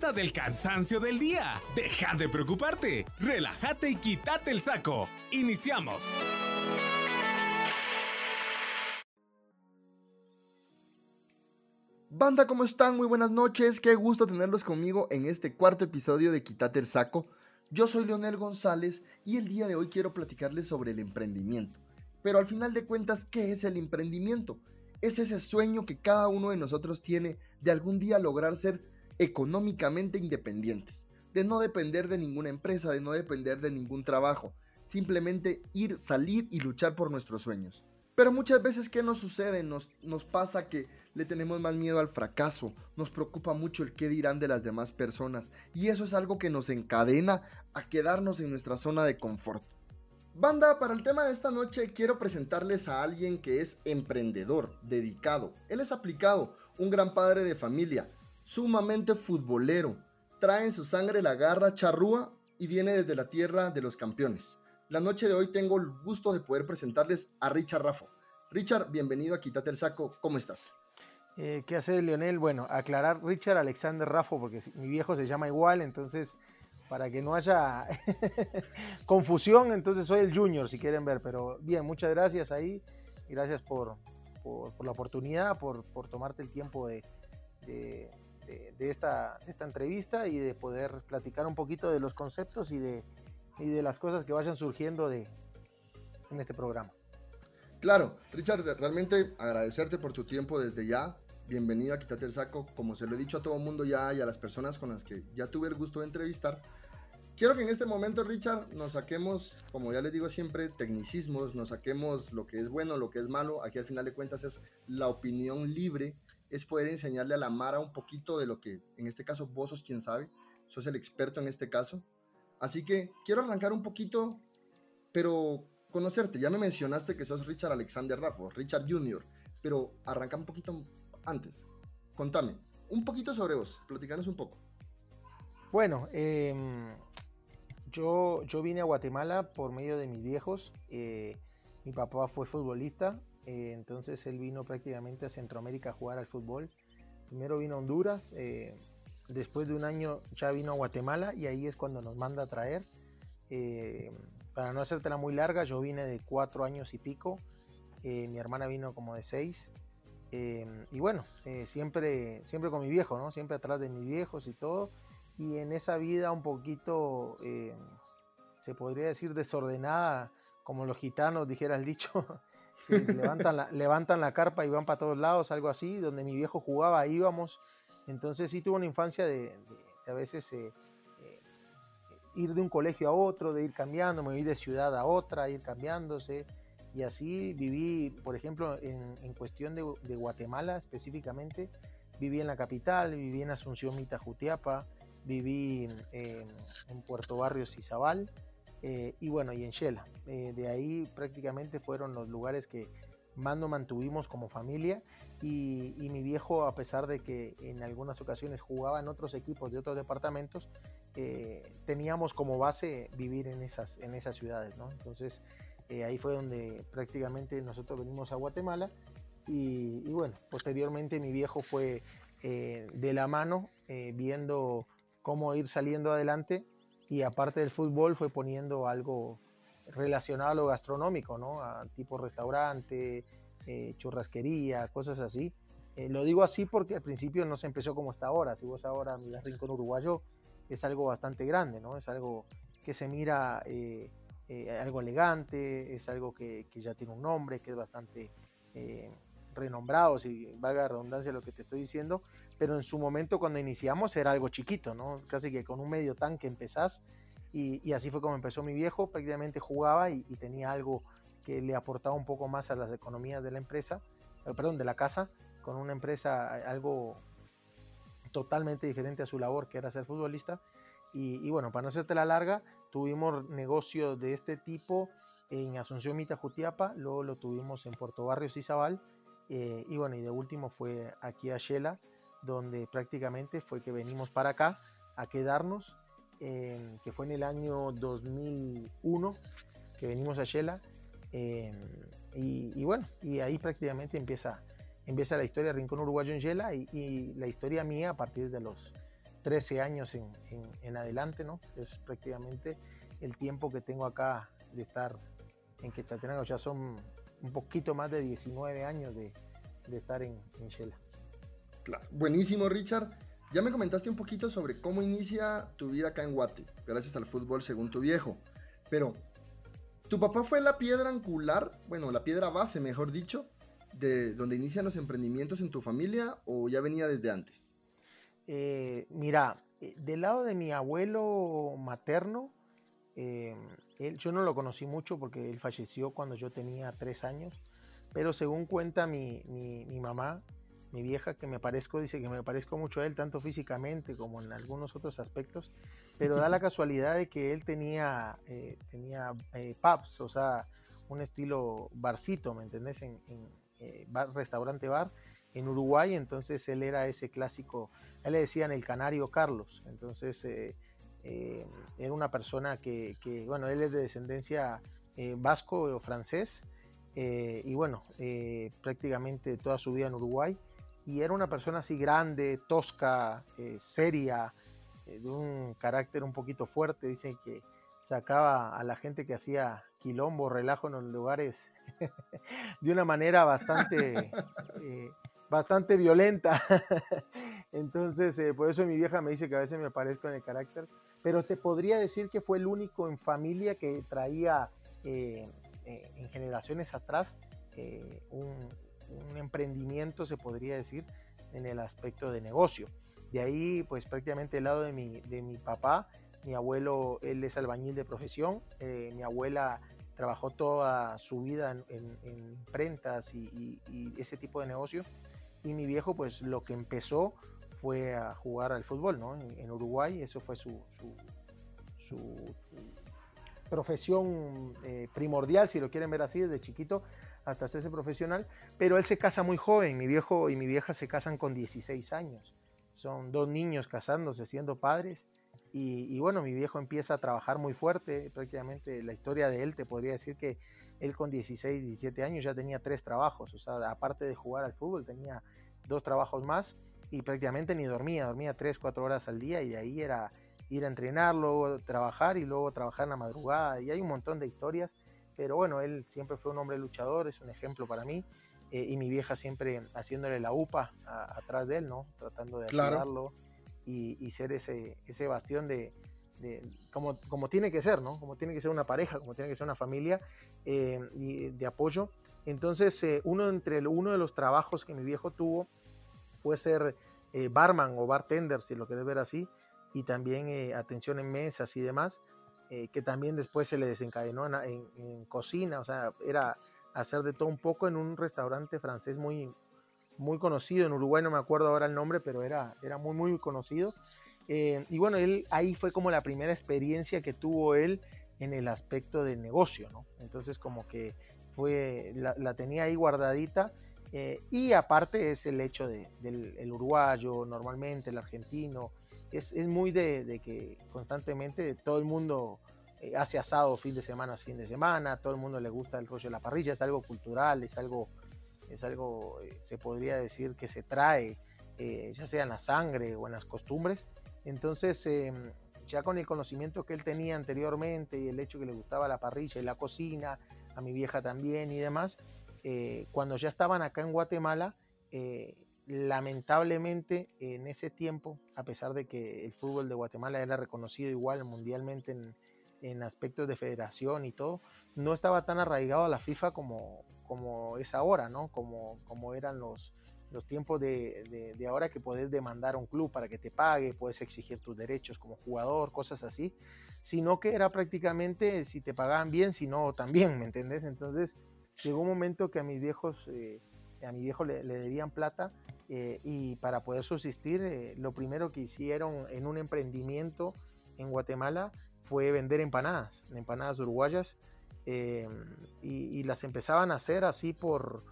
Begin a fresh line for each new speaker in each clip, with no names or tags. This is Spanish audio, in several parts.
Del cansancio del día. Deja de preocuparte. Relájate y quítate el saco. Iniciamos.
Banda, ¿cómo están? Muy buenas noches. Qué gusto tenerlos conmigo en este cuarto episodio de Quítate el saco. Yo soy Leonel González y el día de hoy quiero platicarles sobre el emprendimiento. Pero al final de cuentas, ¿qué es el emprendimiento? Es ese sueño que cada uno de nosotros tiene de algún día lograr ser económicamente independientes, de no depender de ninguna empresa, de no depender de ningún trabajo, simplemente ir, salir y luchar por nuestros sueños. Pero muchas veces, ¿qué nos sucede? Nos, nos pasa que le tenemos más miedo al fracaso, nos preocupa mucho el qué dirán de las demás personas, y eso es algo que nos encadena a quedarnos en nuestra zona de confort. Banda, para el tema de esta noche quiero presentarles a alguien que es emprendedor, dedicado. Él es aplicado, un gran padre de familia, sumamente futbolero. Trae en su sangre la garra charrúa y viene desde la tierra de los campeones. La noche de hoy tengo el gusto de poder presentarles a Richard Raffo. Richard, bienvenido a Quítate el Saco. ¿Cómo estás?
Eh, ¿Qué hace Leonel? Bueno, aclarar Richard Alexander Raffo, porque mi viejo se llama igual, entonces para que no haya confusión, entonces soy el junior si quieren ver, pero bien, muchas gracias ahí, gracias por, por, la oportunidad, por, por, tomarte el tiempo de, de, de, esta, esta entrevista y de poder platicar un poquito de los conceptos y de, y de las cosas que vayan surgiendo de, en este programa.
Claro, Richard, realmente agradecerte por tu tiempo desde ya. Bienvenido a Quítate el Saco. Como se lo he dicho a todo el mundo ya y a las personas con las que ya tuve el gusto de entrevistar, Quiero que en este momento, Richard, nos saquemos, como ya les digo siempre, tecnicismos, nos saquemos lo que es bueno, lo que es malo. Aquí al final de cuentas es la opinión libre, es poder enseñarle a la Mara un poquito de lo que, en este caso, vos sos quien sabe, sos el experto en este caso. Así que quiero arrancar un poquito, pero conocerte. Ya me mencionaste que sos Richard Alexander Raffo, Richard Jr., pero arranca un poquito antes. Contame, un poquito sobre vos, platicanos un poco.
Bueno, eh, yo, yo vine a Guatemala por medio de mis viejos. Eh, mi papá fue futbolista, eh, entonces él vino prácticamente a Centroamérica a jugar al fútbol. Primero vino a Honduras, eh, después de un año ya vino a Guatemala y ahí es cuando nos manda a traer. para no hacértela muy larga, yo vine de cuatro años y pico, mi hermana vino como de seis. y bueno, siempre, siempre con mi viejo, ¿no? Siempre atrás de mis viejos y todo y en esa vida un poquito, eh, se podría decir, desordenada, como los gitanos, dijera el dicho, levantan, la, levantan la carpa y van para todos lados, algo así, donde mi viejo jugaba, íbamos. Entonces sí tuve una infancia de, a veces eh, eh, ir de un colegio a otro, de ir cambiando, me ir de ciudad a otra, ir cambiándose. Y así viví, por ejemplo, en, en cuestión de, de, Guatemala específicamente, viví en la capital, viví en Asunción, Mita, Jutiapa, viví en Puerto Barrios y Zabal, eh, y bueno, y en Shela. Eh, de ahí prácticamente fueron los lugares que más nos mantuvimos como familia y, mi viejo, a pesar de que en algunas ocasiones jugaba en otros equipos de otros departamentos, eh, teníamos como base vivir en esas, en esas ciudades, ¿no? Entonces ahí fue donde prácticamente nosotros venimos a Guatemala y, y bueno, posteriormente mi viejo fue de la mano viendo cómo ir saliendo adelante y aparte del fútbol fue poniendo algo relacionado a lo gastronómico, ¿no? Tipo restaurante, eh, churrasquería, cosas así. Eh, lo digo así porque al principio no se empezó como está ahora. Si vos ahora miras Rincón Uruguayo, es algo bastante grande, ¿no? Es algo que se mira eh, algo elegante, es algo que, que, ya tiene un nombre, que es bastante renombrado, si valga la redundancia lo que te estoy diciendo, pero en su momento cuando iniciamos era algo chiquito, ¿no? Casi que con un medio tanque empezás y, así fue como empezó mi viejo, prácticamente jugaba y, tenía algo que le aportaba un poco más a las economías de la empresa, eh, perdón, de la casa, con una empresa algo totalmente diferente a su labor que era ser futbolista. Y, bueno, para no hacerte la larga, tuvimos negocios de este tipo en Asunción Mita Jutiapa, luego lo tuvimos en Puerto Barrios y Zabal, eh, y bueno, y de último fue aquí a Shela, donde prácticamente fue que venimos para acá a quedarnos, que fue en el año 2001 que venimos a Shela. y, bueno, y ahí prácticamente empieza, empieza la historia de Rincón Uruguayo en Shela y, la historia mía a partir de los, 13 años en, adelante, ¿no? Es prácticamente el tiempo que tengo acá de estar en Quetzaltenango. Ya son un poquito más de 19 años de, estar en, en Shela.
Claro. Buenísimo, Richard. Ya me comentaste un poquito sobre cómo inicia tu vida acá en Guate, gracias al fútbol según tu viejo. Pero, ¿tu papá fue la piedra angular, bueno, la piedra base, mejor dicho, de donde inician los emprendimientos en tu familia o ya venía desde antes?
Eh, mira, eh, del lado de mi abuelo materno, eh, él, yo no lo conocí mucho porque él falleció cuando yo tenía tres años, pero según cuenta mi, mi, mi mamá, mi vieja, que me parezco, dice que me parezco mucho a él, tanto físicamente como en algunos otros aspectos, pero da la casualidad de que él tenía, eh, tenía eh, pubs, o sea, un estilo barcito, ¿me entendés? En, eh, bar, restaurante bar en Uruguay, entonces él era ese clásico, él le decían el canario Carlos, entonces era una persona que, que, bueno, él es de descendencia vasco o francés, y bueno, prácticamente toda su vida en Uruguay y era una persona así grande, tosca, eh, seria, eh, de un carácter un poquito fuerte. Dicen que sacaba a la gente que hacía quilombo, relajo en los lugares de una manera bastante, eh, bastante violenta. Entonces, por eso mi vieja me dice que a veces me parezco en el carácter. Pero se podría decir que fue el único en familia que traía en generaciones atrás un, un emprendimiento, se podría decir, en el aspecto de negocio. De ahí, pues prácticamente el lado de mi, de mi papá, mi abuelo, él es albañil de profesión, eh, mi abuela trabajó toda su vida en, imprentas y, ese tipo de negocio, y mi viejo, pues lo que empezó fue a jugar al fútbol, ¿no? En, Uruguay, eso fue su, su, profesión eh, primordial, si lo quieren ver así, desde chiquito hasta hacerse profesional, pero él se casa muy joven, mi viejo y mi vieja se casan con 16 años, son dos niños casándose, siendo padres, y, bueno, mi viejo empieza a trabajar muy fuerte, prácticamente la historia de él te podría decir que él con 16, 17 años ya tenía tres trabajos, o sea, aparte de jugar al fútbol tenía dos trabajos más y prácticamente ni dormía, dormía 3, 4 horas al día y ahí era ir a entrenar, luego trabajar y luego trabajar en la madrugada y hay un montón de historias pero bueno, él siempre fue un hombre luchador, es un ejemplo para mí. Eh, y mi vieja siempre haciéndole la upa atrás de él, ¿no? Tratando de ayudarlo y, ser ese, ese bastión de, como, como tiene que ser, ¿no? Como tiene que ser una pareja, como tiene que ser una familia eh, y de apoyo. Entonces, eh, uno, entre, uno de los trabajos que mi viejo tuvo fue ser barman o bartender, si lo querés ver así, y también atención en mesas y demás. Eh, que también después se le desencadenó en, cocina, o sea, era hacer de todo un poco en un restaurante francés muy, muy conocido, en Uruguay no me acuerdo ahora el nombre, pero era, era muy, muy conocido. Eh, y bueno, él ahí fue como la primera experiencia que tuvo él en el aspecto de negocio, ¿no? Entonces como que fue, la, tenía ahí guardadita. Eh, y aparte es el hecho de, del el uruguayo, normalmente el argentino, es, muy de, que constantemente todo el mundo eh, hace asado fin de semana, fin de semana, todo el mundo le gusta el rollo de la parrilla, es algo cultural, es algo, es algo eh, se podría decir que se trae, eh, ya sea en la sangre o en las costumbres. Entonces, ya con el conocimiento que él tenía anteriormente y el hecho que le gustaba la parrilla y la cocina, a mi vieja también y demás, cuando ya estaban acá en Guatemala, lamentablemente en ese tiempo, a pesar de que el fútbol de Guatemala era reconocido igual mundialmente en, aspectos de federación y todo, no estaba tan arraigado a la FIFA como, como es ahora, ¿no? Como, como eran los, los tiempos de, de, ahora que puedes demandar a un club para que te pague, puedes exigir tus derechos como jugador, cosas así, sino que era prácticamente si te pagaban bien, si no también, ¿me entendés? Entonces llegó un momento que a mis viejos... Eh, a mi viejo le, debían plata eh, y para poder subsistir, eh, lo primero que hicieron en un emprendimiento en Guatemala fue vender empanadas, empanadas uruguayas, eh, y, las empezaban a hacer así por,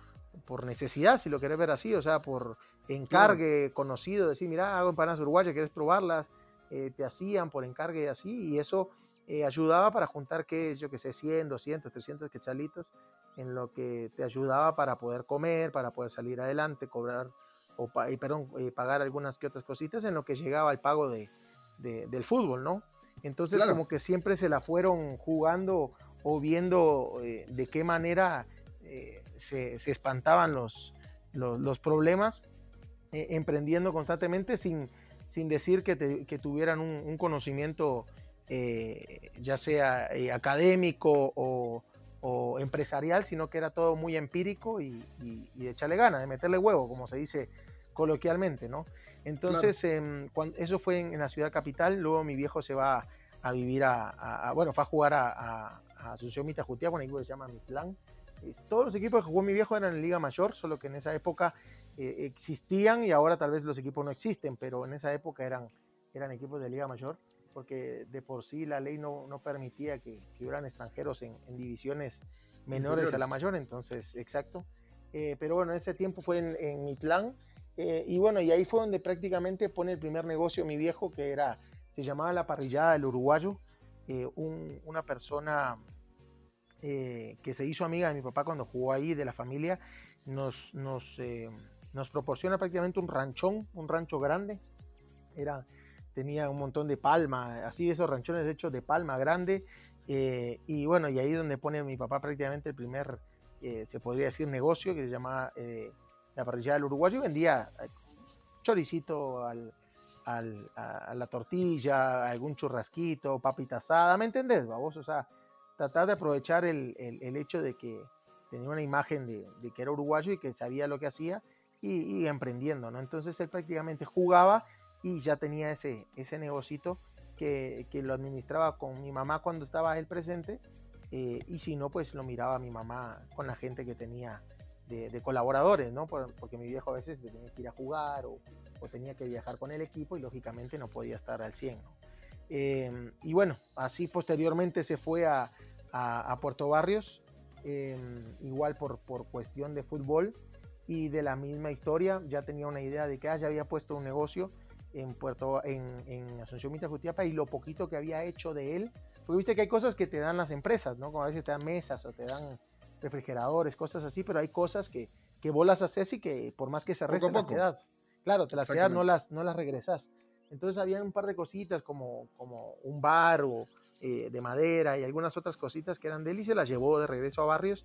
por necesidad, si lo querés ver así, o sea, por encargue conocido, decir, mira, hago empanadas uruguayas, ¿quieres probarlas? te hacían por encargue así, y eso ayudaba para juntar, que yo que sé, 100, 200, 300 quetzalitos en lo que te ayudaba para poder comer, para poder salir adelante, cobrar o perdón, pagar algunas que otras cositas en lo que llegaba el pago de, del fútbol, ¿no? Entonces como que siempre se la fueron jugando o viendo de qué manera se, espantaban los, los, problemas, emprendiendo constantemente sin, sin decir que, tuvieran un, conocimiento ya sea académico o, o empresarial, sino que era todo muy empírico y, de echarle ganas, de meterle huevo, como se dice coloquialmente, ¿no? Entonces, em, cuando, eso fue en, la ciudad capital, luego mi viejo se va a vivir a, bueno, fue a jugar a, a, a Asunción Mitajutia con un equipo que se llama Mitlán. Todos los equipos que jugó mi viejo eran en Liga Mayor, solo que en esa época eh, existían y ahora tal vez los equipos no existen, pero en esa época eran, eran equipos de Liga Mayor porque de por sí la ley no, no permitía que, que, hubieran extranjeros en, en divisiones menores a la mayor, entonces, exacto. Eh, pero bueno, ese tiempo fue en, en Mitlán, eh, y bueno, y ahí fue donde prácticamente pone el primer negocio mi viejo, que era, se llamaba La Parrillada del Uruguayo, eh, un, una persona que se hizo amiga de mi papá cuando jugó ahí, de la familia, nos, nos, nos proporciona prácticamente un ranchón, un rancho grande, era tenía un montón de palma, así esos ranchones hechos de palma grande. Eh, y bueno, y ahí donde pone mi papá prácticamente el primer, eh, se podría decir, negocio que se llama eh, la parrilla del uruguayo. Vendía choricito al, al, a, la tortilla, algún churrasquito, papita asada, ¿me entendés? Vos? O sea, tratar de aprovechar el, el, el hecho de que tenía una imagen de, de, que era uruguayo y que sabía lo que hacía y, y emprendiendo, ¿no? Entonces él prácticamente jugaba y ya tenía ese, ese negocito que, que lo administraba con mi mamá cuando estaba él presente eh, y si no, pues lo miraba mi mamá con la gente que tenía de, colaboradores, ¿no? porque mi viejo a veces tenía que ir a jugar o, o, tenía que viajar con el equipo y lógicamente no podía estar al 100, ¿no? Em, y bueno, así posteriormente se fue a, a, Puerto Barrios, em, igual por, por cuestión de fútbol y de la misma historia, ya tenía una idea de que ah, ya había puesto un negocio en Puerto, en, en Asunción Mitafutiapa y lo poquito que había hecho de él, porque viste que hay cosas que te dan las empresas, ¿no? Como a veces te dan mesas o te dan refrigeradores, cosas así, pero hay cosas que, que vos las haces y que por más que se resten las quedas, claro, te las quedas, no las, no las regresas. Entonces había un par de cositas como, como un bar o, eh, de madera y algunas otras cositas que eran de él y se las llevó de regreso a Barrios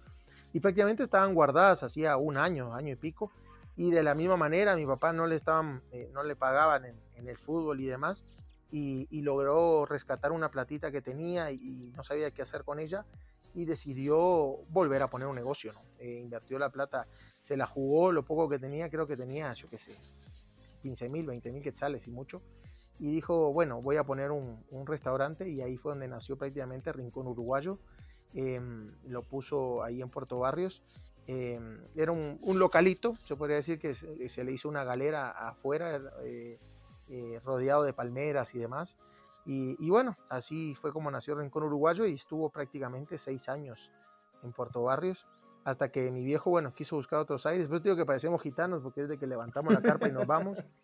y prácticamente estaban guardadas hacía un año, año y pico y de la misma manera mi papá no le estaban eh, no le pagaban en, el fútbol y demás y, logró rescatar una platita que tenía y, no sabía qué hacer con ella y decidió volver a poner un negocio ¿no? Eh, invirtió la plata se la jugó lo poco que tenía creo que tenía yo qué sé 15 mil 20 mil quetzales y mucho y dijo bueno voy a poner un, un, restaurante y ahí fue donde nació prácticamente Rincón Uruguayo em, lo puso ahí en Puerto Barrios Em, era un, localito, se podría decir que se, le hizo una galera afuera, eh, eh, rodeado de palmeras y demás. Y, bueno, así fue como nació Rincón Uruguayo y estuvo prácticamente seis años en Puerto Barrios, hasta que mi viejo, bueno, quiso buscar otros aires. Después digo que parecemos gitanos porque es de que levantamos la carpa y nos vamos.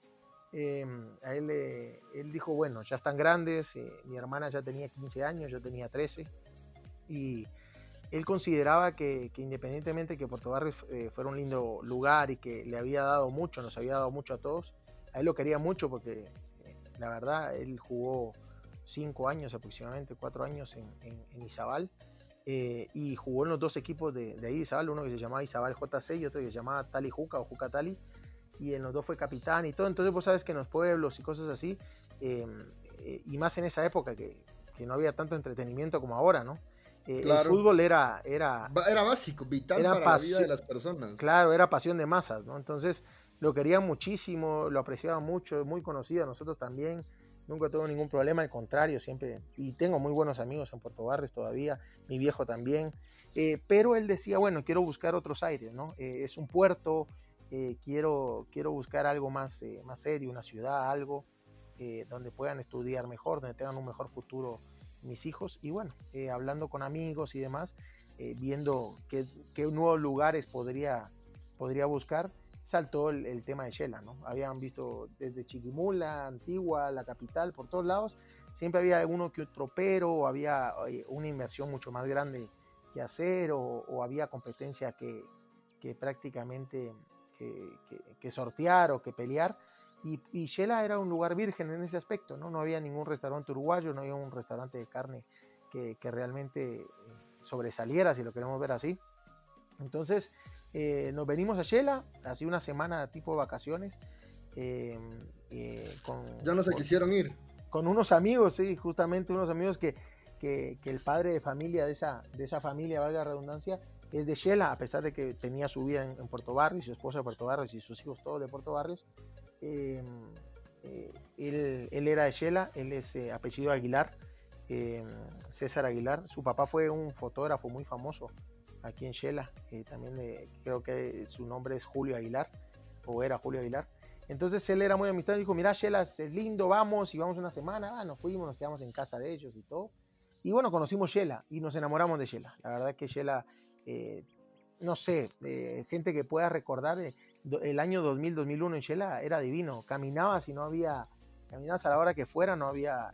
Em, a él, él dijo, bueno, ya están grandes, eh, mi hermana ya tenía 15 años, yo tenía 13, y él consideraba que, independientemente que Puerto Barrio eh, fuera un lindo lugar y que le había dado mucho, nos había dado mucho a todos, a él lo quería mucho porque eh, la verdad él jugó cinco años aproximadamente, cuatro años en, Izabal eh, y jugó en los dos equipos de, Izabal, uno que se llamaba Izabal JC y otro que se llamaba Tali Juca o Juca Tali y en los dos fue capitán y todo, entonces vos sabes que en los pueblos y cosas así, y más en esa época que, que no había tanto entretenimiento como ahora, ¿no? Eh, el fútbol era, era,
era básico, vital para la vida de las personas.
Claro, era pasión de masas, ¿no? Entonces lo querían muchísimo, lo apreciaban mucho, muy conocido, nosotros también. Nunca tuve ningún problema, al contrario, siempre. Y tengo muy buenos amigos en Puerto Barres todavía, mi viejo también. Eh, pero él decía, bueno, quiero buscar otros aires, ¿no? Eh, es un puerto, quiero, quiero buscar algo más, más serio, una ciudad, algo donde puedan estudiar mejor, donde tengan un mejor futuro mis hijos y bueno, eh, hablando con amigos y demás, eh, viendo qué, qué, nuevos lugares podría, podría buscar, saltó el, tema de Shela, ¿no? Habían visto desde Chiquimula, Antigua, la capital, por todos lados, siempre había alguno que otro pero, había eh, una inversión mucho más grande que hacer, o, había competencia que prácticamente que, sortear o que pelear. Y, y Shela era un lugar virgen en ese aspecto, ¿no? No había ningún restaurante uruguayo, no había un restaurante de carne que, que realmente sobresaliera, si lo queremos ver así. Entonces, eh, nos venimos a Shela, así una semana tipo vacaciones.
Em, eh, ya no se quisieron ir.
Con unos amigos, sí, justamente unos amigos que, que, el padre de familia de esa, de esa familia, valga la redundancia, es de Shela, a pesar de que tenía su vida en, Puerto Barrios, su esposa de Puerto Barrios y sus hijos todos de Puerto Barrios. Em, eh, él, era de Shela, él es apellido Aguilar, em, César Aguilar. Su papá fue un fotógrafo muy famoso aquí en Shela. Eh, también creo que su nombre es Julio Aguilar, o era Julio Aguilar. Entonces él era muy amistad, dijo, mira Shela, es lindo, vamos, y vamos una semana, ah, nos fuimos, nos quedamos en casa de ellos y todo. Y bueno, conocimos Shela y nos enamoramos de Shela. La verdad que Shela, eh, no sé, gente que pueda recordar, eh, el año 2000-2001 en Shela era divino. Caminabas y no había, caminabas a la hora que fuera, no había,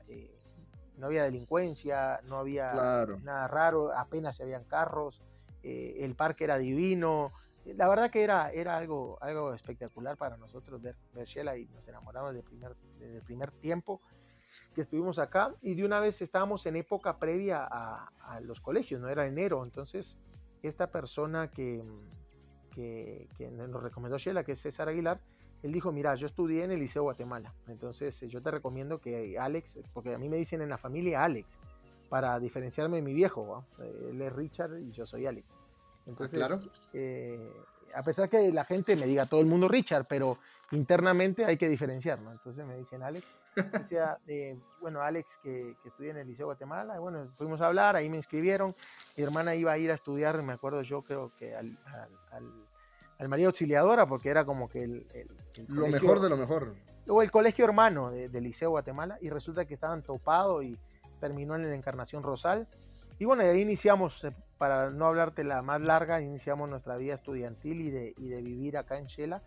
no había delincuencia, no había nada raro, apenas se habían carros. Eh, el parque era divino. La verdad que era, era algo, algo espectacular para nosotros ver, ver Shela y nos enamoramos desde primer, desde el primer tiempo que estuvimos acá y de una vez estábamos en época previa a, los colegios, no era enero, entonces esta persona que, que, nos recomendó Shela, que es César Aguilar, él dijo, mira, yo estudié en el Liceo Guatemala, entonces yo te recomiendo que Alex, porque a mí me dicen en la familia Alex, para diferenciarme de mi viejo. Él es Richard y yo soy Alex. Entonces, claro. Eh, a pesar que la gente me diga todo el mundo Richard, pero internamente hay que diferenciar, ¿no? Entonces me dicen Alex, decía, eh, bueno, Alex que, que estudia en el Liceo Guatemala, bueno, fuimos a hablar, ahí me inscribieron, mi hermana iba a ir a estudiar, me acuerdo yo creo que al, al, María Auxiliadora, porque era como que el...
lo mejor de lo mejor.
O el colegio hermano del Liceo Guatemala, y resulta que estaban topados y terminó en la Encarnación Rosal. Y bueno, ahí iniciamos, eh, para no hablarte la más larga, iniciamos nuestra vida estudiantil y de, y de vivir acá en Shela.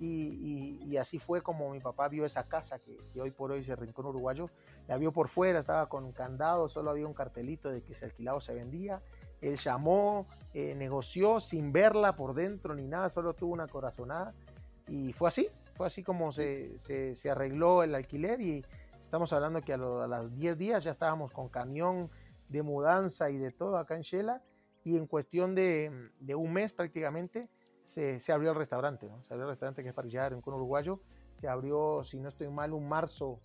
Y, y, así fue como mi papá vio esa casa que, hoy por hoy es el Rincón Uruguayo. La vio por fuera, estaba con candado, solo había un cartelito de que se alquilaba o se vendía. Él llamó, eh, negoció sin verla por dentro ni nada, solo tuvo una corazonada. Y fue así, fue así como se, se, se arregló el alquiler y, Estamos hablando que a, las 10 días ya estábamos con camión de mudanza y de todo acá en Shela. Y en cuestión de, un mes prácticamente se, abrió el restaurante, se abrió el restaurante que es parrillar Cono Uruguayo, se abrió, si no estoy mal, un marzo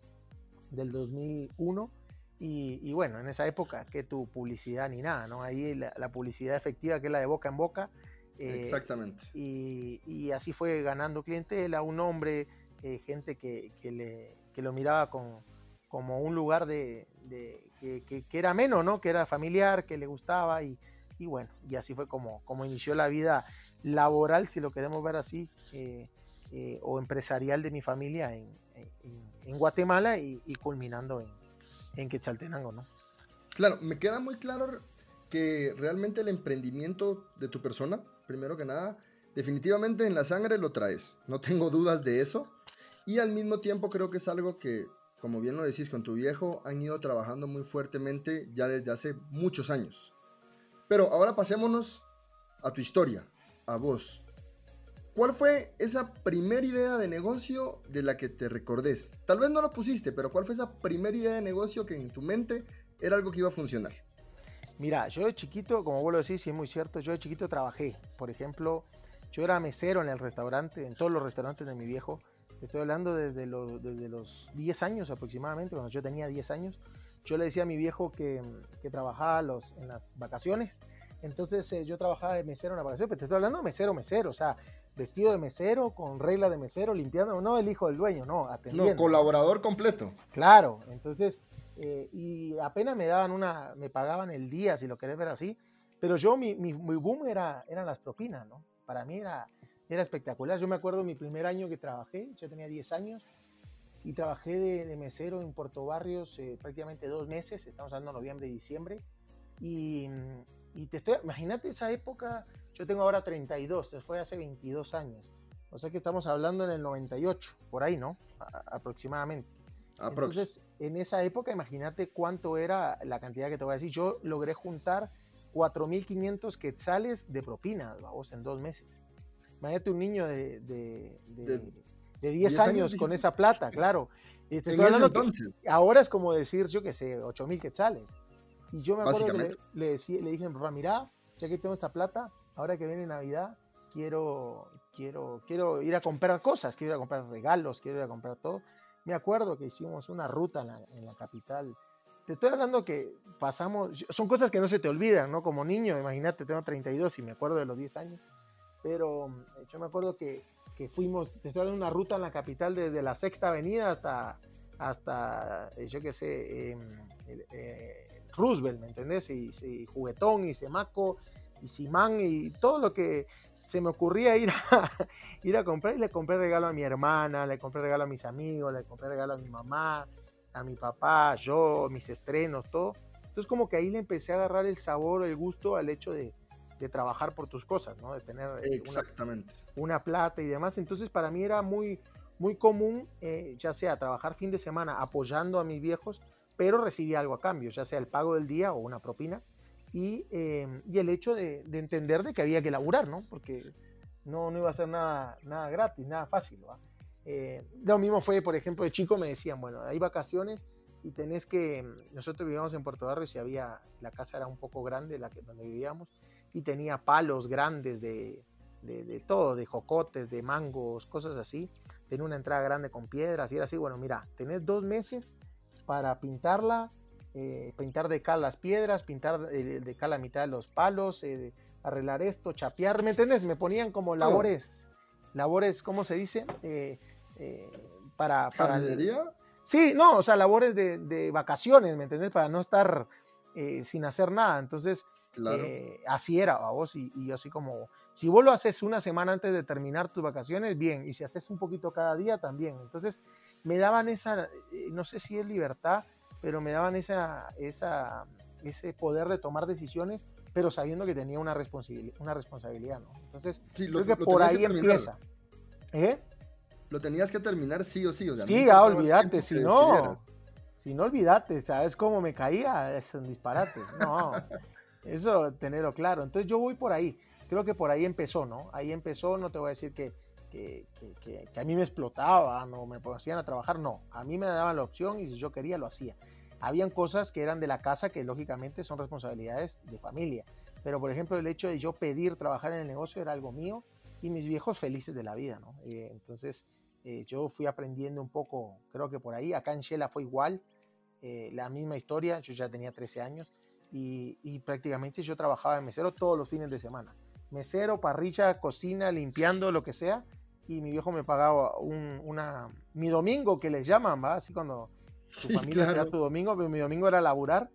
del 2001 y, bueno, en esa época que tu publicidad ni nada, ¿no? Ahí la, publicidad efectiva que es la de boca en boca.
Eh, Exactamente.
Y, así fue ganando clientela, un hombre, eh, gente que, le, que lo miraba con, como un lugar de, que, era menos, ¿no? Que era familiar, que le gustaba y, bueno, y así fue como, como inició la vida laboral, si lo queremos ver así, eh, eh, o empresarial de mi familia en, Guatemala y, culminando en, en Quetzaltenango, ¿no?
Claro, me queda muy claro que realmente el emprendimiento de tu persona, primero que nada, definitivamente en la sangre lo traes, no tengo dudas de eso, y al mismo tiempo creo que es algo que como bien lo decís con tu viejo, han ido trabajando muy fuertemente ya desde hace muchos años. Pero ahora pasémonos a tu historia, a vos. ¿Cuál fue esa primera idea de negocio de la que te recordés? Tal vez no lo pusiste, pero ¿cuál fue esa primera idea de negocio que en tu mente era algo que iba a funcionar?
Mira, yo de chiquito, como vos lo decís, y es muy cierto, yo de chiquito trabajé. Por ejemplo, yo era mesero en el restaurante, en todos los restaurantes de mi viejo. Estoy hablando desde los, desde los 10 años aproximadamente, cuando yo tenía 10 años. Yo le decía a mi viejo que, que trabajaba los, en las vacaciones. Entonces eh, yo trabajaba de mesero en las vacaciones, pero te estoy hablando de mesero, mesero, o sea, vestido de mesero, con regla de mesero, limpiando, no el hijo del dueño, no, atendiendo.
No, colaborador completo.
Claro, entonces, eh, y apenas me daban una, me pagaban el día, si lo querés ver así, pero yo, mi, mi, mi boom era, eran las propinas, ¿no? Para mí era, era espectacular. Yo me acuerdo mi primer año que trabajé, yo tenía 10 años, y trabajé de, mesero en Puerto Barrios eh, prácticamente dos meses, estamos hablando de noviembre y diciembre, y, y te estoy, imagínate esa época, yo tengo ahora 32, se fue hace 22 años, o sea que estamos hablando en el 98, por ahí, ¿no? aproximadamente. Entonces, en esa época, imagínate cuánto era la cantidad que te voy a decir. Yo logré juntar 4.500 quetzales de propina, vamos, en dos meses. Imagínate un niño de, de, de, 10, años, con esa plata, claro. Y te estoy hablando que ahora es como decir, yo qué sé, 8 mil quetzales. Y yo me acuerdo que le, decía, le dije a mi papá, mira, ya que tengo esta plata, ahora que viene Navidad, quiero, quiero, quiero ir a comprar cosas, quiero ir a comprar regalos, quiero ir a comprar todo. Me acuerdo que hicimos una ruta en la, en la capital. Te estoy hablando que pasamos, son cosas que no se te olvidan, ¿no? Como niño, imagínate, tengo 32 y me acuerdo de los 10 años pero yo me acuerdo que, que fuimos, te estoy hablando de una ruta en la capital desde la Sexta Avenida hasta, hasta eh, yo qué sé, em, eh, Roosevelt, ¿me entendés? Y, Juguetón y Semaco y Simán y todo lo que se me ocurría ir a, ir a comprar y le compré regalo a mi hermana, le compré regalo a mis amigos, le compré regalo a mi mamá, a mi papá, yo, mis estrenos, todo. Entonces como que ahí le empecé a agarrar el sabor, el gusto al hecho de, de trabajar por tus cosas, ¿no? De tener
eh, Exactamente.
Una, plata y demás. Entonces para mí era muy, muy común, eh, ya sea trabajar fin de semana apoyando a mis viejos, pero recibía algo a cambio, ya sea el pago del día o una propina. Y, em, el hecho de, entender de que había que laburar, ¿no? Porque no, no iba a ser nada, nada gratis, nada fácil, ¿va? Eh, lo mismo fue, por ejemplo, de chico me decían, bueno, hay vacaciones y tenés que, nosotros vivíamos en Puerto Barrio y había, la casa era un poco grande, la que, donde vivíamos, y tenía palos grandes de, de, todo, de jocotes, de mangos, cosas así. Tenía una entrada grande con piedras y era así, bueno, mira, tenés dos meses para pintarla, eh, pintar de cal las piedras, pintar de, cal la mitad de los palos, eh, arreglar esto, chapear, ¿me entiendes? Me ponían como labores, labores, ¿cómo se dice? Eh, para... para Sí, no, o sea, labores de, de vacaciones, ¿me entendés? Para no estar sin hacer nada. Entonces, eh, así era, vos, y, y así como, si vos lo haces una semana antes de terminar tus vacaciones, bien, y si haces un poquito cada día, también. Entonces, me daban esa, eh, no sé si es libertad, pero me daban esa, esa, ese poder de tomar decisiones, pero sabiendo que tenía una, responsabilidad, una responsabilidad, ¿no? Entonces, creo que por ahí empieza. ¿Eh?
Lo tenías que terminar sí o sí. O
sea, sí, ah, olvídate, si no, si no olvídate, ¿sabes cómo me caía? Es un disparate. No, Eso, tenerlo claro. Entonces yo voy por ahí. Creo que por ahí empezó, ¿no? Ahí empezó, no te voy a decir que, que, que, que a mí me explotaba, no me ponían a trabajar, no. A mí me daban la opción y si yo quería lo hacía. Habían cosas que eran de la casa que lógicamente son responsabilidades de familia. Pero por ejemplo el hecho de yo pedir trabajar en el negocio era algo mío y mis viejos felices de la vida, ¿no? Eh, entonces eh, yo fui aprendiendo un poco, creo que por ahí. Acá en Shela fue igual, eh, la misma historia. Yo ya tenía 13 años y, prácticamente yo trabajaba de mesero todos los fines de semana. Mesero, parrilla, cocina, limpiando, lo que sea. Y mi viejo me pagaba un, una, mi domingo que les llaman, ¿va? Así cuando tu familia te da tu domingo, pero mi domingo era laburar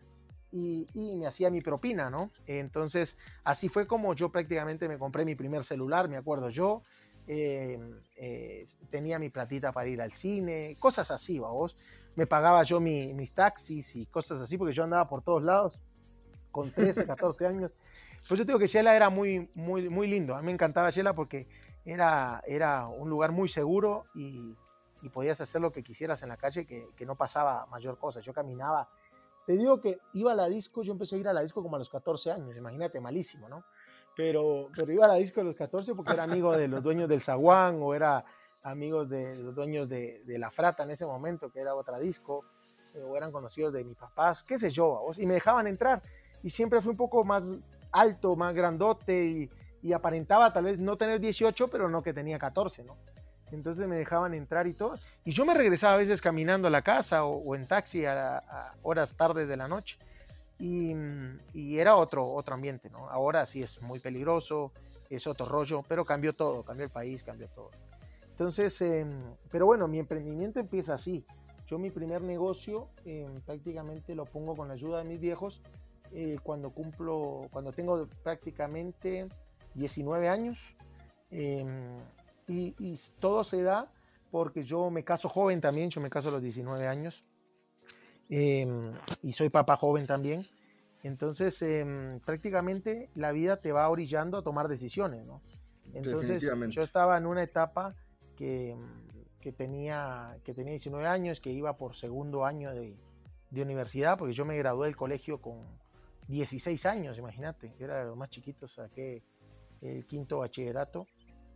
y, y, me hacía mi propina, ¿no? Entonces, así fue como yo prácticamente me compré mi primer celular, me acuerdo yo. Eh, eh, tenía mi platita para ir al cine, cosas así, vos. Me pagaba yo mis taxis y cosas así, porque yo andaba por todos lados con 13, 14 años. Pues yo digo que Shela era muy, muy, muy lindo. A mí me encantaba Shela porque era, era un lugar muy seguro y, y podías hacer lo que quisieras en la calle, que, que, no pasaba mayor cosa. Yo caminaba. Te digo que iba a la disco, yo empecé a ir a la disco como a los 14 años, imagínate, malísimo, ¿no? Pero, pero iba a la disco a los 14 porque era amigo de los dueños del Zaguán o era amigo de los dueños de, de, La Frata en ese momento, que era otra disco, o eran conocidos de mis papás, qué sé yo, y me dejaban entrar y siempre fui un poco más alto, más grandote y, y, aparentaba tal vez no tener 18, pero no que tenía 14, ¿no? Entonces me dejaban entrar y todo. Y yo me regresaba a veces caminando a la casa o, en taxi a, horas tardes de la noche. Y, y, era otro, otro ambiente, ¿no? Ahora sí es muy peligroso, es otro rollo, pero cambió todo, cambió el país, cambió todo. Entonces, eh, pero bueno, mi emprendimiento empieza así. Yo mi primer negocio eh, prácticamente lo pongo con la ayuda de mis viejos eh, cuando cumplo, cuando tengo prácticamente 19 años. Em, y, todo se da porque yo me caso joven también, yo me caso a los 19 años. Em, y soy papá joven también. Entonces, em, prácticamente la vida te va orillando a tomar decisiones, ¿no? Entonces, yo estaba en una etapa que, que, tenía, que tenía 19 años, que iba por segundo año de, de universidad, porque yo me gradué del colegio con, 16 años, imagínate, era de los más chiquitos, saqué el quinto bachillerato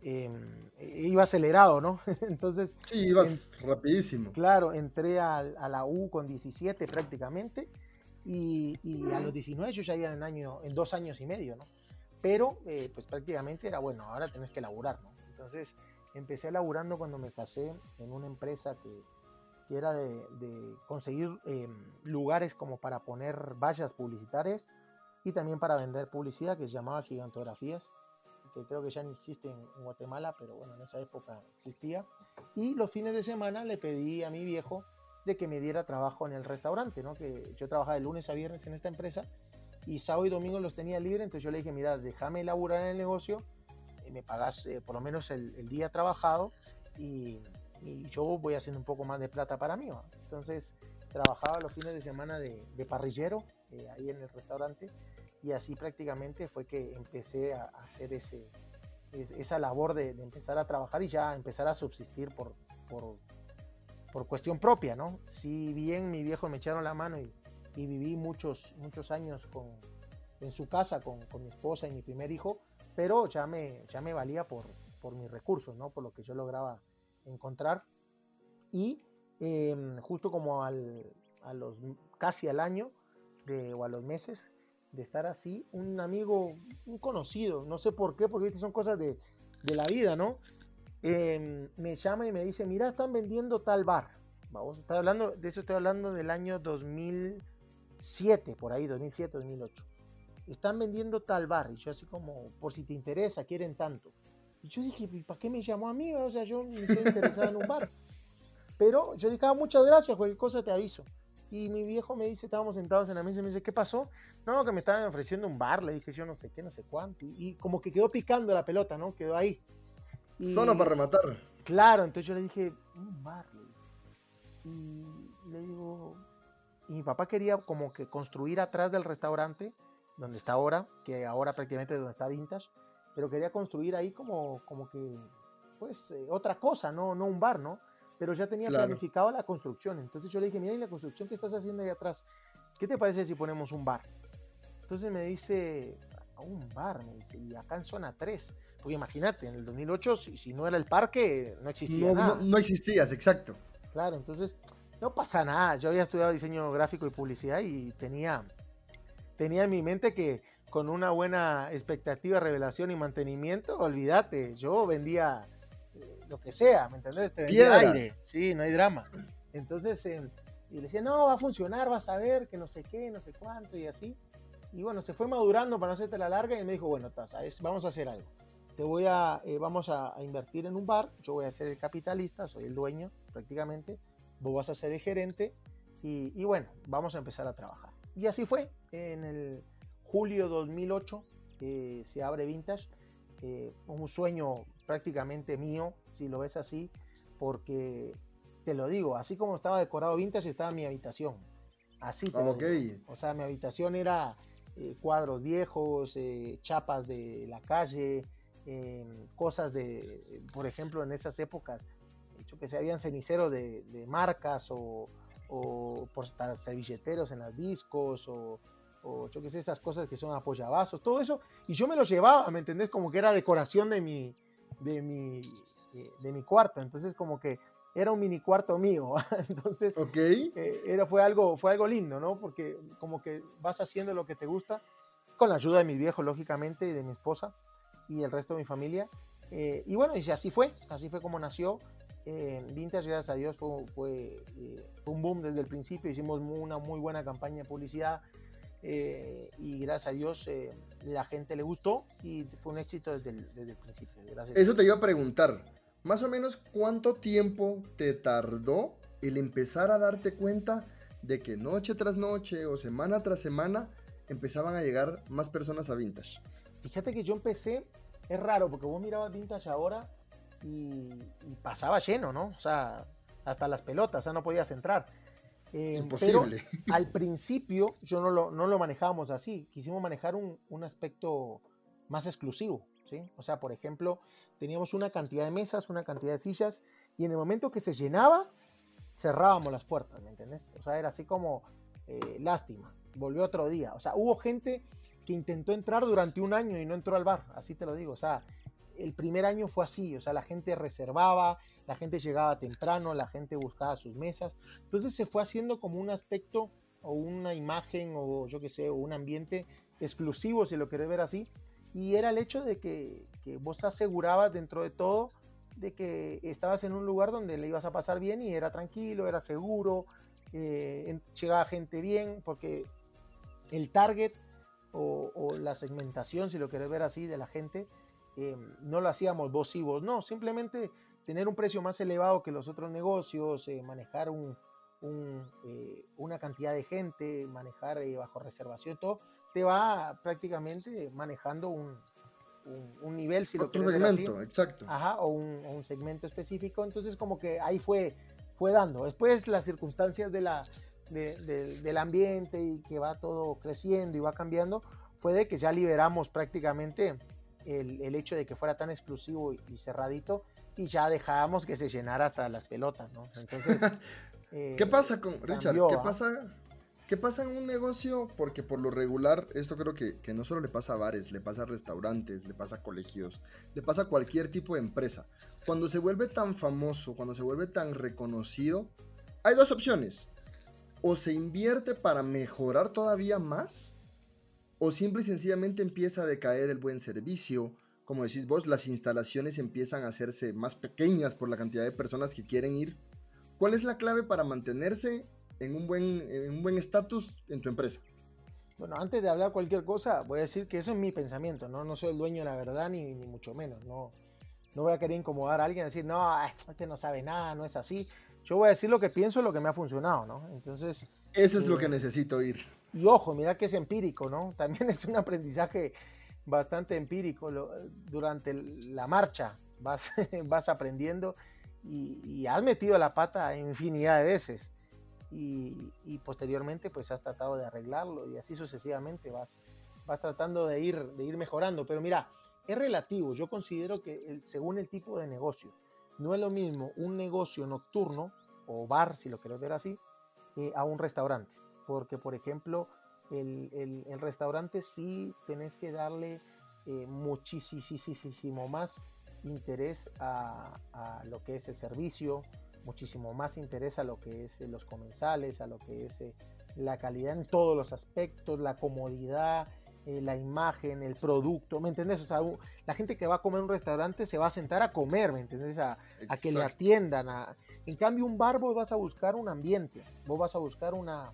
em, iba acelerado, ¿no? Entonces...
Sí, ibas rapidísimo.
Claro, entré a, la U con 17 prácticamente y, a los 19 yo ya iba en, año, en dos años y medio, ¿no? Pero eh, pues prácticamente era, bueno, ahora tenés que laburar, ¿no? Entonces empecé laburando cuando me casé en una empresa que, que era de, conseguir em, lugares como para poner vallas publicitarias y también para vender publicidad que se llamaba Gigantografías, que creo que ya no existe en, Guatemala, pero bueno, en esa época existía. Y los fines de semana le pedí a mi viejo de que me diera trabajo en el restaurante, ¿no? que yo trabajaba de lunes a viernes en esta empresa y sábado y domingo los tenía libre, entonces yo le dije, mira, déjame laburar en el negocio, eh, me pagas eh, por lo menos el, día trabajado y, yo voy haciendo un poco más de plata para mí. Entonces trabajaba los fines de semana de, parrillero eh, ahí en el restaurante y así prácticamente fue que empecé a hacer ese, esa labor de, empezar a trabajar y ya empezar a subsistir por, por, por, cuestión propia, ¿no? Si bien mi viejo me echaron la mano y, y viví muchos, muchos años con, en su casa con, con, mi esposa y mi primer hijo, pero ya me, ya me valía por, por mis recursos, ¿no? Por lo que yo lograba encontrar. Y em, justo como al, a los, casi al año de, o a los meses, de estar así, un amigo, un conocido, no sé por qué, porque son cosas de, de la vida, ¿no? Em, me llama y me dice, mira, están vendiendo tal bar. Vamos, estoy hablando, de eso estoy hablando del año 2007, por ahí, 2007, 2008. Están vendiendo tal bar. Y yo así como, por si te interesa, quieren tanto. Y yo dije, ¿para qué me llamó a mí? O sea, yo me estoy interesado en un bar. Pero yo dije, ah, muchas gracias, cualquier cosa te aviso. Y mi viejo me dice, estábamos sentados en la mesa y me dice, ¿qué pasó? No, que me estaban ofreciendo un bar, le dije yo no sé qué, no sé cuánto. Y, como que quedó picando la pelota, ¿no? Quedó ahí.
Solo para rematar.
Claro, entonces yo le dije, un bar. Y le digo, y mi papá quería como que construir atrás del restaurante, donde está ahora, que ahora prácticamente es donde está Vintage, pero quería construir ahí como, como que, pues, eh, otra cosa, ¿no? no un bar, ¿no? Pero ya tenía planificado la construcción. Entonces yo le dije, mira, ¿y la construcción que estás haciendo ahí atrás? ¿Qué te parece si ponemos un bar? Entonces me dice, un bar, me dice, y acá en zona 3. Porque imagínate, en el 2008, si, si no era el parque, no existía
no,
nada.
No, no existías, exacto.
Claro, entonces no pasa nada. Yo había estudiado diseño gráfico y publicidad y tenía, tenía en mi mente que con una buena expectativa, revelación y mantenimiento, olvídate, yo vendía lo que sea, ¿me entendés? Te aire, sí, no hay drama. Entonces, eh, y le decía, no, va a funcionar, vas a ver, que no sé qué, no sé cuánto, y así. Y bueno, se fue madurando para no hacerte la larga y me dijo, bueno, taza, vamos a hacer algo. Te voy a, eh, vamos a, invertir en un bar, yo voy a ser el capitalista, soy el dueño prácticamente, vos vas a ser el gerente y, y bueno, vamos a empezar a trabajar. Y así fue, en el julio 2008 eh, se abre Vintage, un sueño prácticamente mío, si lo ves así, porque te lo digo, así como estaba decorado vintage, estaba mi habitación. Así te O sea, mi habitación era eh, cuadros viejos, eh, chapas de la calle, em, cosas de, por ejemplo, en esas épocas, hecho que se habían ceniceros de, marcas o, o por servilleteros en las discos o, o yo que sé, esas cosas que son apoyabazos, todo eso, y yo me los llevaba, ¿me entendés? Como que era decoración de mi, de mi, eh, de mi cuarto. Entonces como que era un mini cuarto mío. Entonces
okay.
Eh, era, fue, algo, fue algo lindo, ¿no? Porque como que vas haciendo lo que te gusta, con la ayuda de mi viejo, lógicamente, y de mi esposa y el resto de mi familia. Eh, y bueno, y así fue, así fue como nació. Vintage, gracias a Dios, fue, fue, fue, un boom desde el principio. Hicimos una muy buena campaña de publicidad y gracias a Dios la gente le gustó y fue un éxito desde el, principio.
Eso te iba a preguntar. Más o menos cuánto tiempo te tardó el empezar a darte cuenta de que noche tras noche o semana tras semana empezaban a llegar más personas a Vintage.
Fíjate que yo empecé, es raro porque vos mirabas Vintage ahora y, pasaba lleno, ¿no? O sea, hasta las pelotas, o sea, no podías entrar.
Eh, Imposible.
Pero al principio yo no lo, no lo manejábamos así, quisimos manejar un, un, aspecto más exclusivo, ¿sí? O sea, por ejemplo, teníamos una cantidad de mesas, una cantidad de sillas, y en el momento que se llenaba, cerrábamos las puertas, ¿me entendés? O sea, era así como, eh, lástima, volvió otro día. O sea, hubo gente que intentó entrar durante un año y no entró al bar, así te lo digo. O sea, el primer año fue así, o sea, la gente reservaba, la gente llegaba temprano, la gente buscaba sus mesas. Entonces se fue haciendo como un aspecto o una imagen o yo qué sé, o un ambiente exclusivo, si lo querés ver así. Y era el hecho de que, que vos asegurabas dentro de todo de que estabas en un lugar donde le ibas a pasar bien y era tranquilo, era seguro, eh, llegaba gente bien, porque el target o, la segmentación, si lo querés ver así, de la gente, eh, no lo hacíamos vos y vos, no, simplemente tener un precio más elevado que los otros negocios, eh, manejar un, una cantidad de gente, manejar bajo reservación, todo, te va prácticamente manejando un, un, nivel, si
Otro lo segmento, exacto.
Ajá, o un, segmento específico. Entonces, como que ahí fue, fue dando. Después, las circunstancias de la, del ambiente y que va todo creciendo y va cambiando, fue de que ya liberamos prácticamente el, el hecho de que fuera tan exclusivo y, cerradito y ya dejábamos que se llenara hasta las pelotas, ¿no? Entonces.
¿Qué pasa con Richard? ¿Qué ¿ah? pasa? ¿Qué pasa en un negocio? Porque por lo regular, esto creo que, no solo le pasa a bares, le pasa a restaurantes, le pasa a colegios, le pasa a cualquier tipo de empresa. Cuando se vuelve tan famoso, cuando se vuelve tan reconocido, hay dos opciones. O se invierte para mejorar todavía más, o simple y sencillamente empieza a decaer el buen servicio. Como decís vos, las instalaciones empiezan a hacerse más pequeñas por la cantidad de personas que quieren ir. ¿Cuál es la clave para mantenerse en un buen buen estatus en tu empresa?
Bueno, antes de hablar cualquier cosa, voy a decir que eso es mi pensamiento, ¿no? No soy el dueño de la verdad, ni, ni mucho menos, ¿no? No voy a querer incomodar a alguien, decir, no, este no sabe nada, no es así. Yo voy a decir lo que pienso, lo que me ha funcionado, ¿no? Entonces...
Eso es lo eh, que necesito oír.
Y ojo, mira que es empírico, ¿no? También es un aprendizaje bastante empírico. durante la marcha vas, vas aprendiendo y, y has metido la pata infinidad de veces y, posteriormente pues has tratado de arreglarlo y así sucesivamente vas, vas tratando de ir, de ir mejorando. Pero mira, es relativo. Yo considero que según el tipo de negocio, no es lo mismo un negocio nocturno o bar, si lo quieres ver así, eh, a un restaurante. Porque, por ejemplo, el, el, restaurante sí tenés que darle eh, muchísimo más interés a, a, lo que es el servicio, muchísimo más interés a lo que es eh, los comensales, a lo que es eh, la calidad en todos los aspectos, la comodidad, eh, la imagen, el producto, ¿me entendés? O sea, la gente que va a comer en un restaurante se va a sentar a comer, ¿me entendés? A, que le atiendan. A... En cambio, un bar vos vas a buscar un ambiente, vos vas a buscar una,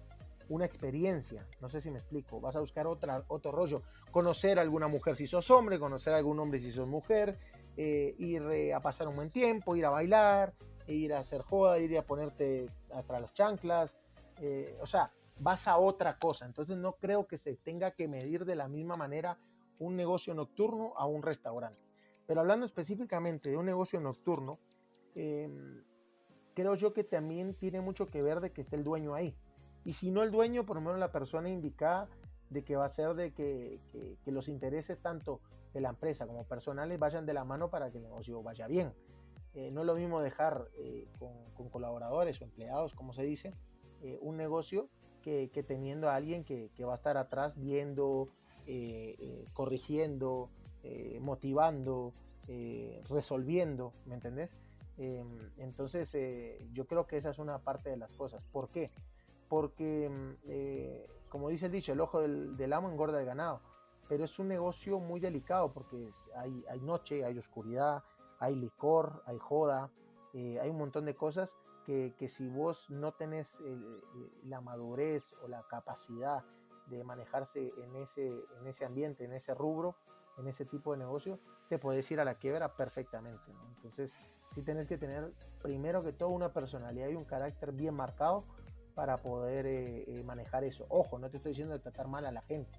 una experiencia, no sé si me explico, vas a buscar otra, otro rollo, conocer a alguna mujer si sos hombre, conocer a algún hombre si sos mujer, ir a pasar un buen tiempo, ir a bailar, ir a hacer joda, ir a ponerte atrás las chanclas, eh, o sea, vas a otra cosa. Entonces no creo que se tenga que medir de la misma manera un negocio nocturno a un restaurante. Pero hablando específicamente de un negocio nocturno, em, creo yo que también tiene mucho que ver de que esté el dueño ahí. Y si no el dueño, por lo menos la persona indicada de que va a ser de que, que los intereses tanto de la empresa como personales vayan de la mano para que el negocio vaya bien. Eh, no es lo mismo dejar eh, con, colaboradores o empleados, como se dice, eh, un negocio que, teniendo a alguien que, va a estar atrás viendo, corrigiendo, motivando, resolviendo, ¿me entendés? Em, entonces, yo creo que esa es una parte de las cosas. ¿Por qué? Porque, mm, como dice el dicho, el ojo del, amo engorda el ganado, pero es un negocio muy delicado porque hay, hay noche, hay oscuridad, hay licor, hay joda, eh, hay un montón de cosas que, si vos no tenés la madurez o la capacidad de manejarse en ese, en ese ambiente, en ese rubro, en ese tipo de negocio, te puedes ir a la quiebra perfectamente. Entonces, sí tenés que tener primero que todo una personalidad y un carácter bien marcado para poder eh, eh, manejar eso. Ojo, no te estoy diciendo de tratar mal a la gente,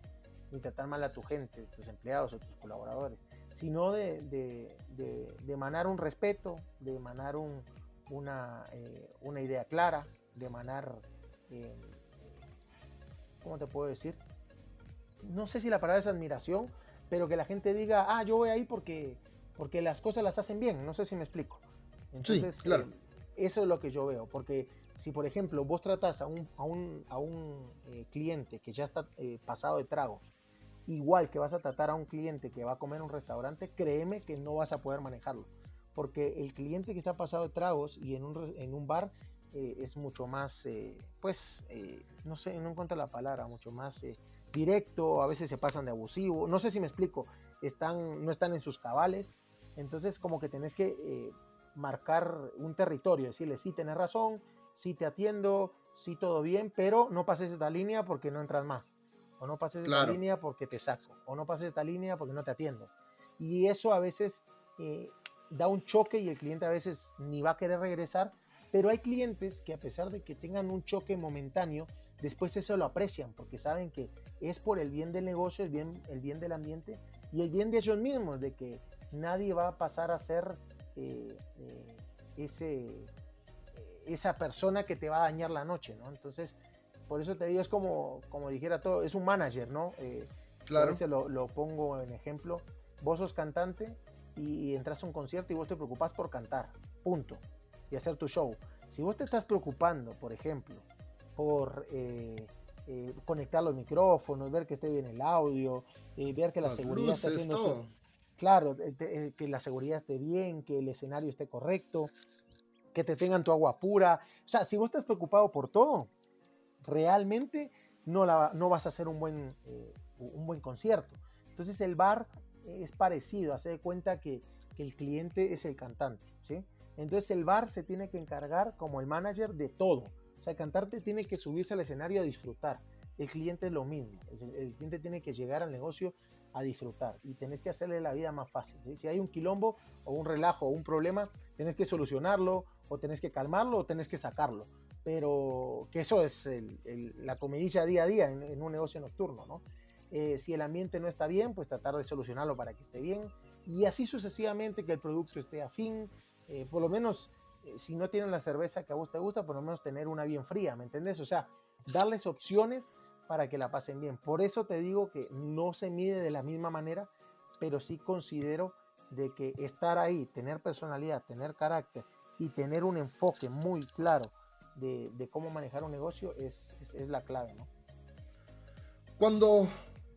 ni tratar mal a tu gente, tus empleados o tus colaboradores sino de, de, emanar un respeto, de emanar una, eh, una, idea clara, de emanar, eh, ¿cómo te puedo decir? No sé si la palabra es admiración, pero que la gente diga, ah, yo voy ahí porque, porque las cosas las hacen bien, no sé si me explico. Entonces, claro. Eso es lo que yo veo, porque si por ejemplo vos tratás a un, a un, a un cliente que ya está pasado de tragos, igual que vas a tratar a un cliente que va a comer en un restaurante, créeme que no vas a poder manejarlo. Porque el cliente que está pasado de tragos y en un, en un bar eh, es mucho más, eh, pues, eh, no sé, no encuentro la palabra, mucho más directo, a veces se pasan de abusivo, no sé si me explico, están, no están en sus cabales, entonces como que tenés que marcar un territorio, decirle, sí, tenés razón, sí te atiendo, sí todo bien, pero no pases esta línea porque no entras más. O no pases esta línea porque te saco, o no pases esta línea porque no te atiendo. Y eso a veces eh, da un choque y el cliente a veces ni va a querer regresar, pero hay clientes que a pesar de que tengan un choque momentáneo, después eso lo aprecian porque saben que es por el bien del negocio, el bien, el bien del ambiente y el bien de ellos mismos, de que nadie va a pasar a ser eh, eh, ese, esa persona que te va a dañar la noche, ¿no? Entonces, por eso te digo, es como, como dijera todo, es un manager, ¿no? Eh, claro. Lo, lo, pongo en ejemplo. Vos sos cantante y, entras a un concierto y vos te preocupás por cantar, punto, y hacer tu show. Si vos te estás preocupando, por ejemplo, por eh, eh, conectar los micrófonos, ver que esté bien el audio, ver que la seguridad está haciendo Claro, que la seguridad esté bien, que el escenario esté correcto, que te tengan tu agua pura. O sea, si vos estás preocupado por todo, realmente no, la, no vas a hacer un buen, eh, un buen concierto. Entonces el bar es parecido, hace de cuenta que, el cliente es el cantante, ¿sí? Entonces el bar se tiene que encargar como el manager de todo. O sea, el cantante tiene que subirse al escenario a disfrutar. El cliente es lo mismo. El, cliente tiene que llegar al negocio a disfrutar y tenés que hacerle la vida más fácil. Si hay un quilombo o un relajo o un problema, tenés que solucionarlo o tenés que calmarlo o tenés que sacarlo pero que eso es la comidilla día a día en, un negocio nocturno, ¿no? Eh, si el ambiente no está bien, pues tratar de solucionarlo para que esté bien y así sucesivamente que el producto esté afín, eh, por lo menos eh, si no tienen la cerveza que a vos te gusta, por lo menos tener una bien fría, ¿me entendés? O sea, darles opciones para que la pasen bien. Por eso te digo que no se mide de la misma manera, pero sí considero de que estar ahí, tener personalidad, tener carácter y tener un enfoque muy claro de, cómo manejar un negocio es, es, la clave.
Cuando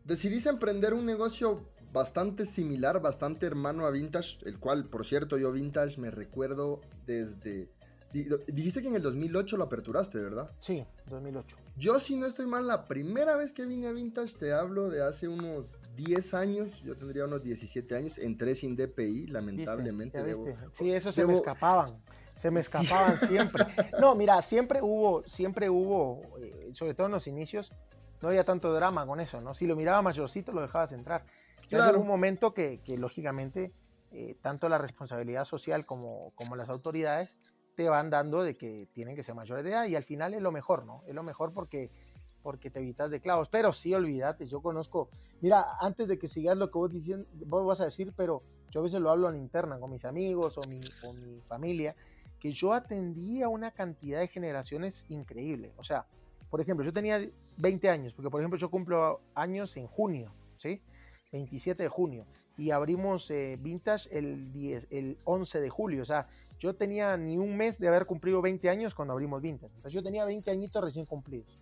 decidís emprender un negocio bastante similar, bastante hermano a Vintage, el cual, por cierto, yo Vintage me recuerdo desde... Dijiste que en el 2008 lo aperturaste, ¿verdad?
Sí, 2008.
Yo, si no estoy mal, la primera vez que vine a Vintage, te hablo de hace unos 10 años, yo tendría unos 17 años, entré sin DPI, lamentablemente.
sí, eso se me escapaban se me escapaban siempre. No, mira, siempre hubo, siempre hubo, eh, sobre todo en los inicios, no había tanto drama con eso, ¿no? Si lo miraba mayorcito, lo dejabas entrar. Claro. un momento que, que lógicamente, eh, tanto la responsabilidad social como, como las autoridades te van dando de que tienen que ser mayores de edad y al final es lo mejor, ¿no? Es lo mejor porque, porque te evitas de clavos. Pero sí, olvídate, yo conozco, mira, antes de que sigas lo que vos, diciendo, vos vas a decir, pero yo a veces lo hablo en interna con mis amigos o mi, o mi familia que yo atendía una cantidad de generaciones increíble. O sea, por ejemplo, yo tenía 20 años, porque por ejemplo yo cumplo años en junio, ¿sí? 27 de junio. Y abrimos eh, Vintage el, 10, el 11 de julio. O sea, yo tenía ni un mes de haber cumplido 20 años cuando abrimos Vintage. Entonces yo tenía 20 añitos recién cumplidos.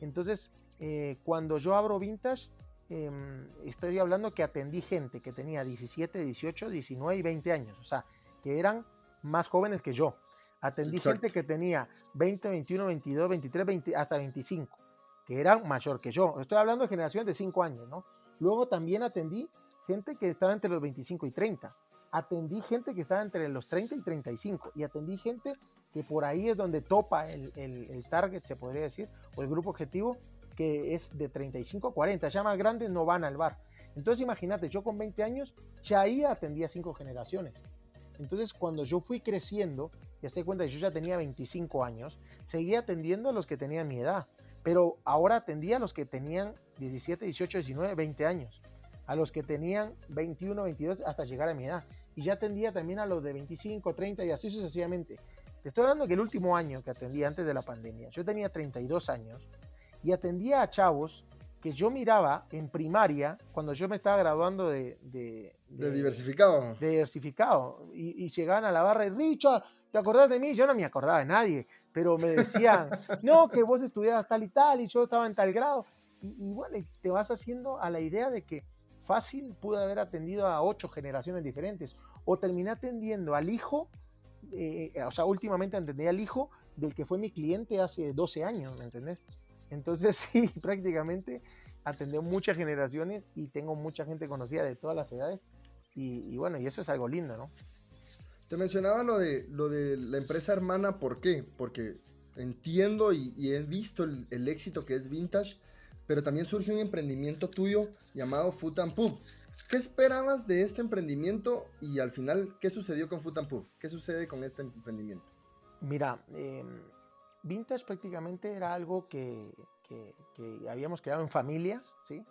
Entonces, eh, cuando yo abro Vintage, em, estoy hablando que atendí gente que tenía 17, 18, 19 y 20 años. O sea, que eran más jóvenes que yo. Atendí gente que tenía 20, 21, 22, 23, 20, hasta 25, que eran mayor que yo. Estoy hablando de generaciones de 5 años, ¿no? Luego también atendí gente que estaba entre los 25 y 30. Atendí gente que estaba entre los 30 y 35. Y atendí gente que por ahí es donde topa el, el, target, se podría decir, o el grupo objetivo, que es de 35 a 40. Ya más grandes no van al bar. Entonces imagínate, yo con 20 años ya ahí atendía cinco generaciones. Entonces, cuando yo fui creciendo, ya se cuenta yo ya tenía 25 años, seguía atendiendo a los que tenían mi edad, pero ahora atendía a los que tenían 17, 18, 19, 20 años, a los que tenían 21, 22 hasta llegar a mi edad. Y ya atendía también a los de 25, 30 y así sucesivamente. Te estoy hablando que el último año que atendí antes de la pandemia, yo tenía 32 años y atendía a chavos que yo miraba en primaria, cuando yo me estaba graduando de...
De, diversificado.
De diversificado. Y, llegaban a la barra y, Richard, ¿te acordás de mí? Yo no me acordaba de nadie, pero me decían, no, que vos estudiabas tal y tal y yo estaba en tal grado. y, bueno, te vas haciendo a la idea de que fácil pude haber atendido a ocho generaciones diferentes o terminé atendiendo al hijo, eh, o sea, últimamente atendí al hijo del que fue mi cliente hace 12 años, ¿me entendés? Entonces sí, prácticamente atendí muchas generaciones y tengo mucha gente conocida de todas las edades y, bueno, y eso es algo lindo, ¿no?
Te mencionaba lo de, lo de la empresa hermana, ¿por qué? Porque entiendo y, he visto el, éxito que es Vintage, pero también surge un emprendimiento tuyo llamado Food and Pub. ¿Qué esperabas de este emprendimiento y al final qué sucedió con Food and Pub? ¿Qué sucede con este emprendimiento?
Mira, em, Vintage prácticamente era algo que, habíamos creado en familia, ¿sí?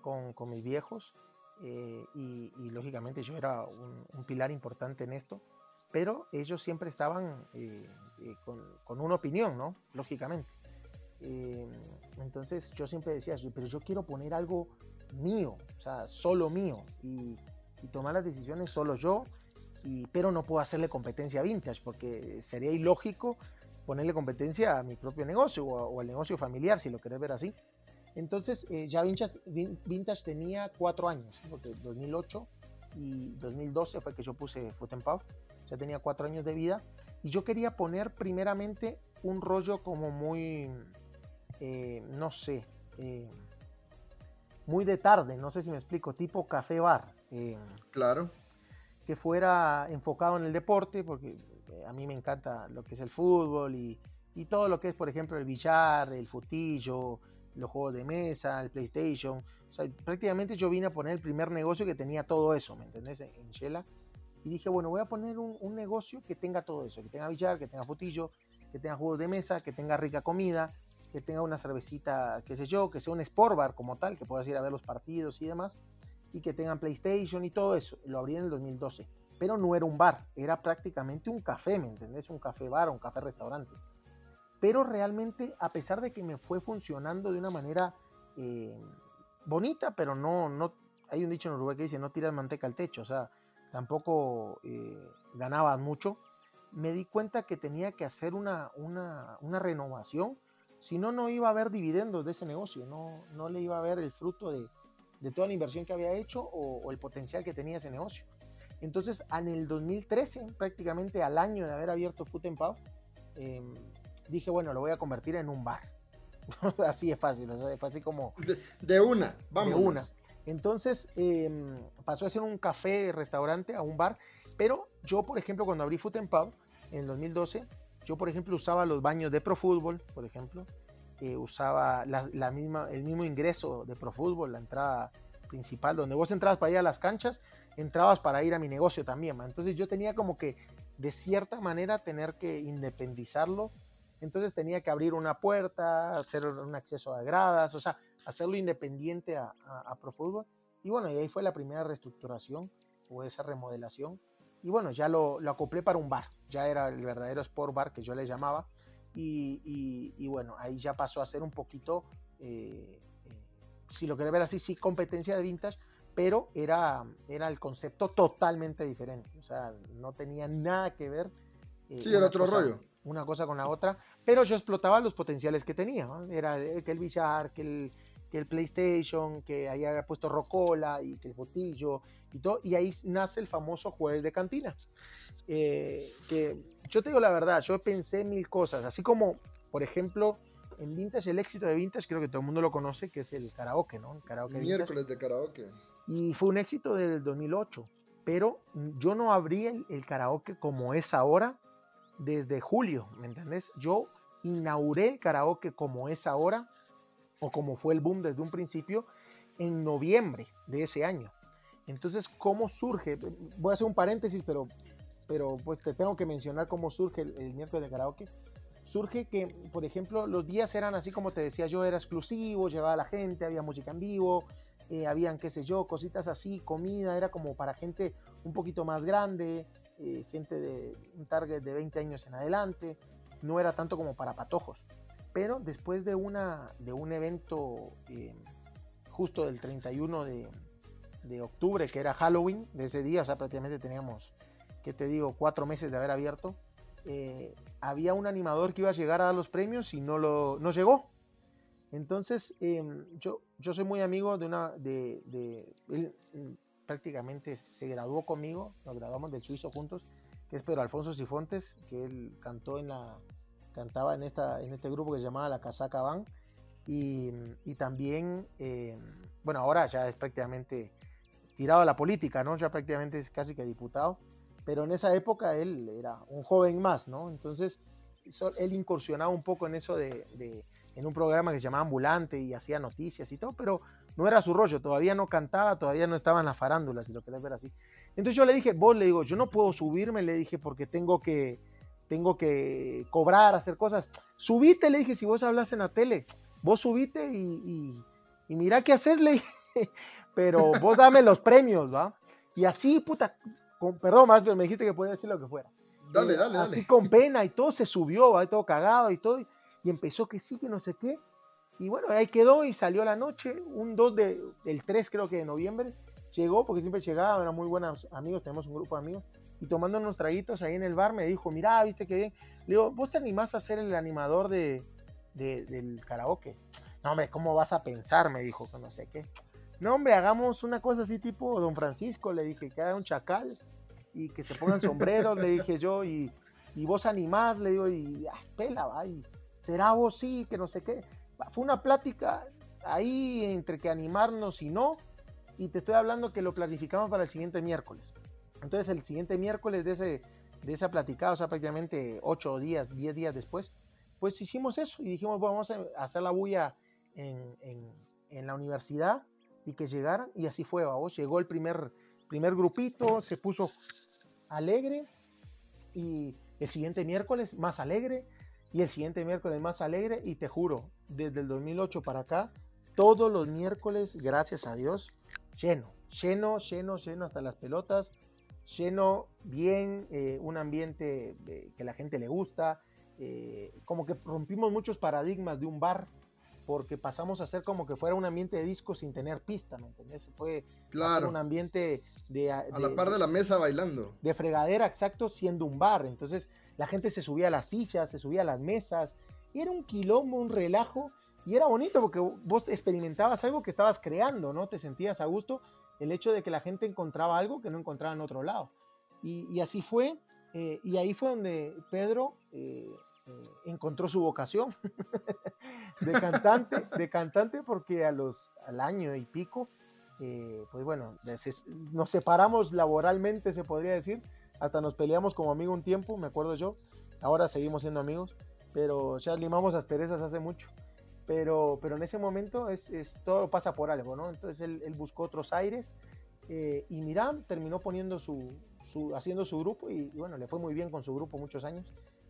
Con, con mis viejos. Eh, y, lógicamente yo era un, pilar importante en esto, pero ellos siempre estaban eh, eh, con, una opinión, ¿no? Lógicamente. Entonces yo siempre decía, pero yo quiero poner algo mío, o sea, solo mío, y, tomar las decisiones solo yo, y, pero no puedo hacerle competencia a Vintage, porque sería ilógico ponerle competencia a mi propio negocio o, al negocio familiar, si lo querés ver así. Entonces, eh, ya Vintage, tenía cuatro años, porque 2008 y 2012 fue que yo puse Foot and ya tenía cuatro años de vida, y yo quería poner primeramente un rollo como muy, eh, no sé, eh, muy de tarde, no sé si me explico, tipo café bar.
claro.
Que fuera enfocado en el deporte, porque a mí me encanta lo que es el fútbol y, y todo lo que es, por ejemplo, el billar, el futillo, los juegos de mesa, el PlayStation. O sea, prácticamente yo vine a poner el primer negocio que tenía todo eso, ¿me entendés? En Shela. Y dije, bueno, voy a poner un, negocio que tenga todo eso, que tenga billar, que tenga futillo, que tenga juegos de mesa, que tenga rica comida, que tenga una cervecita, qué sé yo, que sea un sport bar como tal, que puedas ir a ver los partidos y demás, y que tengan PlayStation y todo eso. Lo abrí en el 2012. Pero no era un bar, era prácticamente un café, ¿me entendés? Un café bar, un café restaurante pero realmente a pesar de que me fue funcionando de una manera eh, bonita, pero no, no, hay un dicho en Uruguay que dice no tiras manteca al techo, o sea, tampoco eh, ganaba mucho, me di cuenta que tenía que hacer una, una, renovación, si no, no iba a haber dividendos de ese negocio, no, no le iba a ver el fruto de, de toda la inversión que había hecho o, el potencial que tenía ese negocio. Entonces, en el 2013, prácticamente al año de haber abierto Food Pau, em, dije, bueno, lo voy a convertir en un bar. así es fácil, o sea, fue como...
De, una, vamos.
De una. Entonces em, pasó a ser un café, restaurante, a un bar, pero yo, por ejemplo, cuando abrí Foot Pub en el 2012, yo, por ejemplo, usaba los baños de Pro Fútbol, por ejemplo, eh, usaba la, misma, el mismo ingreso de Pro Fútbol, la entrada principal, donde vos entrabas para ir a las canchas, entrabas para ir a mi negocio también. Entonces yo tenía como que, de cierta manera, tener que independizarlo entonces tenía que abrir una puerta, hacer un acceso a gradas, o sea, hacerlo independiente a, a, ProFootball. Y bueno, y ahí fue la primera reestructuración o esa remodelación. Y bueno, ya lo, lo acoplé para un bar, ya era el verdadero sport bar que yo le llamaba. Y, y, bueno, ahí ya pasó a ser un poquito, eh, eh, si lo querés ver así, sí, competencia de vintage, pero era, era el concepto totalmente diferente. O sea, no tenía nada que ver.
Eh, sí, era otro rollo
una cosa con la otra, pero yo explotaba los potenciales que tenía. Era que el billar, que el, que el PlayStation, que ahí había puesto Rocola y que el Fotillo y todo, y ahí nace el famoso jueves de cantina. Eh, que yo te digo la verdad, yo pensé mil cosas, así como, por ejemplo, en Vintage, el éxito de Vintage, creo que todo el mundo lo conoce, que es el karaoke, ¿no? El karaoke
Miércoles de karaoke.
Y fue un éxito desde el 2008, pero yo no abrí el, el karaoke como es ahora desde julio, ¿me entendés? Yo inauguré el karaoke como es ahora, o como fue el boom desde un principio, en noviembre de ese año. Entonces, ¿cómo surge? Voy a hacer un paréntesis, pero, pero pues te tengo que mencionar cómo surge el, miércoles de karaoke. Surge que, por ejemplo, los días eran así como te decía yo, era exclusivo, llevaba a la gente, había música en vivo, eh, habían, qué sé yo, cositas así, comida, era como para gente un poquito más grande, eh, gente de un target de 20 años en adelante, no era tanto como para patojos. Pero después de, una, de un evento eh, justo del 31 de, de, octubre, que era Halloween, de ese día, o sea, prácticamente teníamos, ¿qué te digo?, cuatro meses de haber abierto, eh, había un animador que iba a llegar a dar los premios y no, lo, no llegó. Entonces, em, yo, yo soy muy amigo de una, de, él prácticamente se graduó conmigo, nos graduamos del suizo juntos, que es Pedro Alfonso Sifontes, que él cantó en la, cantaba en, esta, en este grupo que se llamaba La Casaca Van, y, y también, em, bueno, ahora ya es prácticamente tirado a la política, ¿no? Ya prácticamente es casi que diputado, pero en esa época él era un joven más, ¿no? Entonces, él incursionaba un poco en eso de, de, en un programa que se llamaba Ambulante y hacía noticias y todo, pero no era su rollo, todavía no cantaba, todavía no estaba en las farándulas, si lo querés ver así. Entonces yo le dije, vos le digo, yo no puedo subirme, le dije, porque tengo que, tengo que cobrar, hacer cosas. Subite, le dije, si vos hablas en la tele, vos subite y, y, y mira qué haces, le dije, pero vos dame los premios, ¿va? Y así, puta, con, perdón, más me dijiste que podía decir lo que fuera.
Dale, dale,
así
dale.
con pena y todo se subió, ¿va? todo cagado y todo, y empezó que sí, que no sé qué. Y bueno, ahí quedó y salió la noche, un 2 de, del 3 creo que de noviembre, llegó porque siempre llegaba, eran muy buenos amigos, tenemos un grupo de amigos, y tomando unos traguitos ahí en el bar me dijo, mira, viste qué bien. Le digo, ¿vos te animás a ser el animador de, de, del karaoke? No, hombre, ¿cómo vas a pensar? Me dijo, que no sé qué. No, hombre, hagamos una cosa así tipo Don Francisco, le dije, que haga un chacal y que se pongan sombreros, le dije yo, y, y vos animás, le digo, y ah, pela, va, y será vos sí, que no sé qué. Fue una plática ahí entre que animarnos y no, y te estoy hablando que lo planificamos para el siguiente miércoles. Entonces el siguiente miércoles de, ese, de esa platicada, o sea, prácticamente 8 días, 10 días después, pues hicimos eso y dijimos, bueno, vamos a hacer la bulla en, en, en la universidad y que llegaran, y así fue, vamos, llegó el primer, primer grupito, se puso alegre, y el siguiente miércoles más alegre, y el siguiente miércoles más alegre, y te juro, desde el 2008 para acá, todos los miércoles, gracias a Dios, lleno, lleno, lleno, lleno hasta las pelotas, lleno, bien, eh, un ambiente eh, que la gente le gusta, eh, como que rompimos muchos paradigmas de un bar, porque pasamos a ser como que fuera un ambiente de disco sin tener pista, ¿me entendés? Fue
claro.
un ambiente de, de,
A la par de la mesa bailando.
De fregadera, exacto, siendo un bar. Entonces la gente se subía a las sillas, se subía a las mesas, y era un quilombo, un relajo, y era bonito porque vos experimentabas algo que estabas creando, ¿no? Te sentías a gusto el hecho de que la gente encontraba algo que no encontraba en otro lado. Y, así fue, eh, y ahí fue donde Pedro... Eh, eh, encontró su vocación de cantante, de cantante porque a los, al año y pico, pues bueno, nos separamos laboralmente, se podría decir, hasta nos peleamos como amigo un tiempo, me acuerdo yo, ahora seguimos siendo amigos, pero ya limamos asperezas hace mucho. Pero, pero en ese momento es, todo pasa por algo, ¿no? Entonces él, buscó otros aires eh, y Miram terminó poniendo su, haciendo su grupo y, bueno, le fue muy bien con su grupo muchos años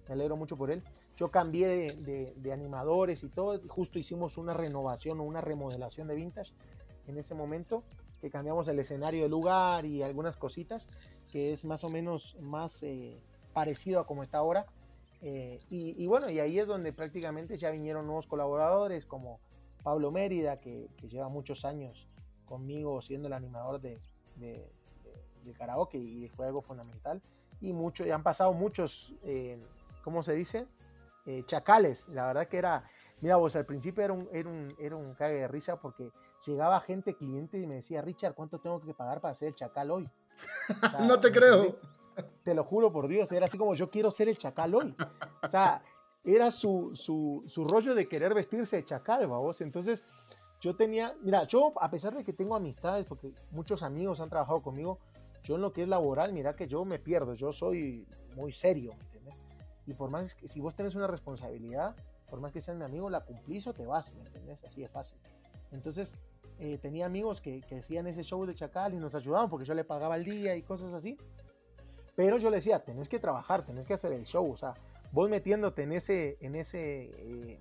me alegro mucho por él. Yo cambié de, de, animadores y todo, justo hicimos una renovación o una remodelación de Vintage en ese momento, que cambiamos el escenario del lugar y algunas cositas, que es más o menos más eh, parecido a como está ahora. Eh, y, y, bueno, y ahí es donde prácticamente ya vinieron nuevos colaboradores como Pablo Mérida, que, que lleva muchos años conmigo siendo el animador de, de, de karaoke y fue algo fundamental. Y mucho, ya han pasado muchos eh, ¿cómo se dice? Eh, chacales. La verdad que era, mira vos, al principio era un, era un, era un cague de risa porque llegaba gente, cliente y me decía, Richard, ¿cuánto tengo que pagar para ser el chacal hoy?
O sea, no te creo.
Te lo juro por Dios, era así como yo quiero ser el chacal hoy. O sea, era su, su, su rollo de querer vestirse de chacal, vos. Entonces, yo tenía, mira, yo a pesar de que tengo amistades, porque muchos amigos han trabajado conmigo, yo en lo que es laboral, mira que yo me pierdo, yo soy muy serio, y por más que si vos tenés una responsabilidad, por más que seas mi amigo, la cumplís o te vas, ¿me entendés? Así de fácil. Entonces, eh, tenía amigos que, que, hacían ese show de Chacal y nos ayudaban porque yo le pagaba el día y cosas así. Pero yo le decía, tenés que trabajar, tenés que hacer el show. O sea, vos metiéndote en ese, en ese, eh,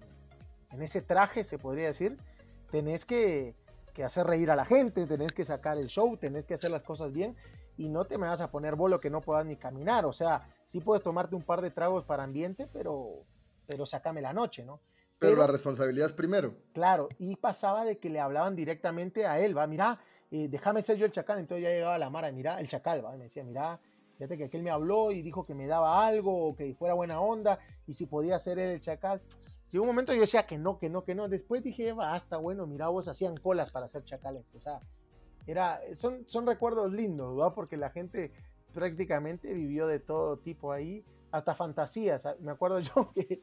en ese traje, se podría decir, tenés que, que hacer reír a la gente, tenés que sacar el show, tenés que hacer las cosas bien y no te me vas a poner bolo que no puedas ni caminar. O sea, sí puedes tomarte un par de tragos para ambiente, pero, pero sacame la noche, ¿no?
Pero, pero la responsabilidad es primero.
Claro, y pasaba de que le hablaban directamente a él, va, mira, eh, déjame ser yo el chacal. Entonces ya llegaba la Mara, mira, el chacal, va, y me decía, mira, fíjate que aquel me habló y dijo que me daba algo, o que fuera buena onda, y si podía ser él el chacal. llegó un momento yo decía que no, que no, que no. Después dije, basta, bueno, mira, vos hacían colas para hacer chacales. O sea, era, son, son recuerdos lindos, ¿verdad? Porque la gente prácticamente vivió de todo tipo ahí, hasta fantasías. Me acuerdo yo que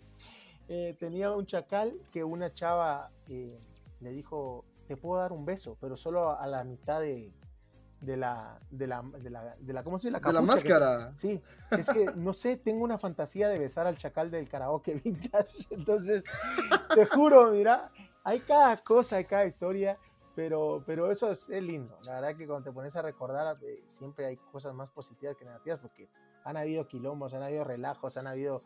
eh, tenía un chacal que una chava eh, le dijo, te puedo dar un beso, pero solo a la mitad de, de la, de la, de la, de la, ¿cómo se dice?
La, de la máscara.
sí, es que, no sé, tengo una fantasía de besar al chacal del karaoke vintage, entonces, te juro, mira, hay cada cosa, hay cada historia, pero, pero eso es, lindo, la verdad que cuando te pones a recordar, eh, siempre hay cosas más positivas que negativas, porque han habido quilombos, han habido relajos, han habido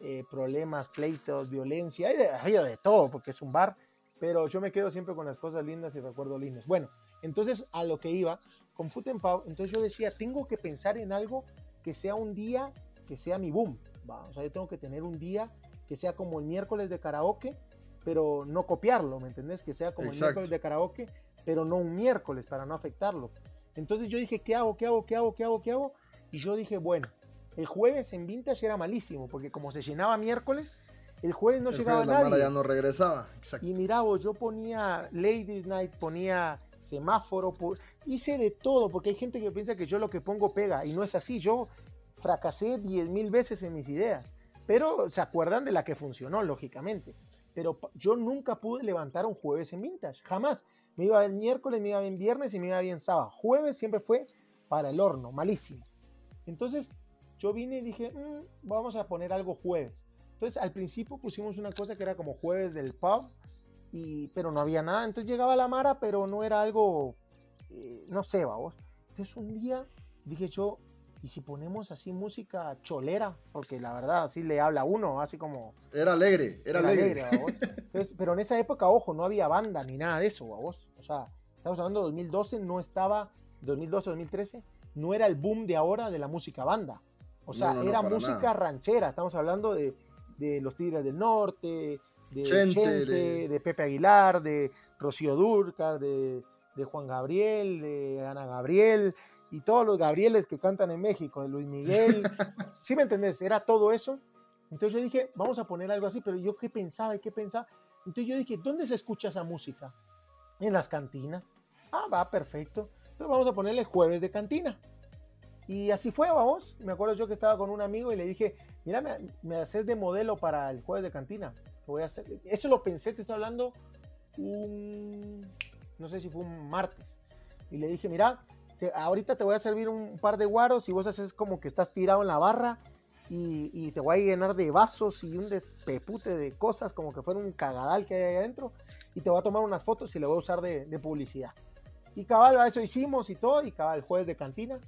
eh, problemas, pleitos, violencia, hay ha habido de todo, porque es un bar, pero yo me quedo siempre con las cosas lindas y recuerdos lindos. Bueno, entonces a lo que iba, con Foot Pau, entonces yo decía, tengo que pensar en algo que sea un día, que sea mi boom. O sea, yo tengo que tener un día que sea como el miércoles de karaoke, pero no copiarlo, ¿me entendés? Que sea como el miércoles de karaoke, pero no un miércoles para no afectarlo. Entonces yo dije, ¿qué hago? ¿Qué hago? ¿Qué hago? ¿Qué hago? ¿Qué hago? Y yo dije, bueno, el jueves en Vintage era malísimo, porque como se llenaba miércoles, el jueves no llegaba jueves nadie.
ya no regresaba.
Y mira, yo ponía Ladies Night, ponía semáforo, hice de todo, porque hay gente que piensa que yo lo que pongo pega, y no es así, yo fracasé 10 mil veces en mis ideas, pero se acuerdan de la que funcionó, lógicamente. Pero yo nunca pude levantar un jueves en vintage, jamás. Me iba el miércoles, me iba bien viernes y me iba bien sábado. Jueves siempre fue para el horno, malísimo. Entonces yo vine y dije, mm, vamos a poner algo jueves. Entonces al principio pusimos una cosa que era como jueves del pub, y, pero no había nada. Entonces llegaba la Mara, pero no era algo, eh, no sé, vamos. Entonces un día dije yo, ¿y si ponemos así música cholera? Porque la verdad, así le habla uno, así como...
Era alegre, era, alegre.
pero en esa época, ojo, no había banda ni nada de eso, vos. O sea, estamos hablando de 2012, no estaba, 2012, 2013, no era el boom de ahora de la música banda. O sea, era música ranchera, estamos hablando de, de los Tigres del Norte, de Chente, de... Pepe Aguilar, de Rocío Durca, de, Juan Gabriel, de Ana Gabriel y todos los Gabrieles que cantan en México, de Luis Miguel. ¿Sí me entendés? Era todo eso. Entonces yo dije, vamos a poner algo así, pero yo qué pensaba y qué pensaba. Entonces yo dije, ¿dónde se escucha esa música? En las cantinas. Ah, va, perfecto. Entonces vamos a ponerle jueves de cantina. Y así fue, vamos. Me acuerdo yo que estaba con un amigo y le dije, mira, me, me haces de modelo para el jueves de cantina voy a hacer. Eso lo pensé, te estoy hablando un, no sé si fue un martes. Y le dije, mira, ahorita te voy a servir un par de guaros y vos haces como que estás tirado en la barra y, te voy a llenar de vasos y un despepute de cosas como que fuera un cagadal que hay ahí adentro y te voy a tomar unas fotos y le voy a usar de, publicidad. Y cabal, eso hicimos y todo, y cabal, jueves de cantina.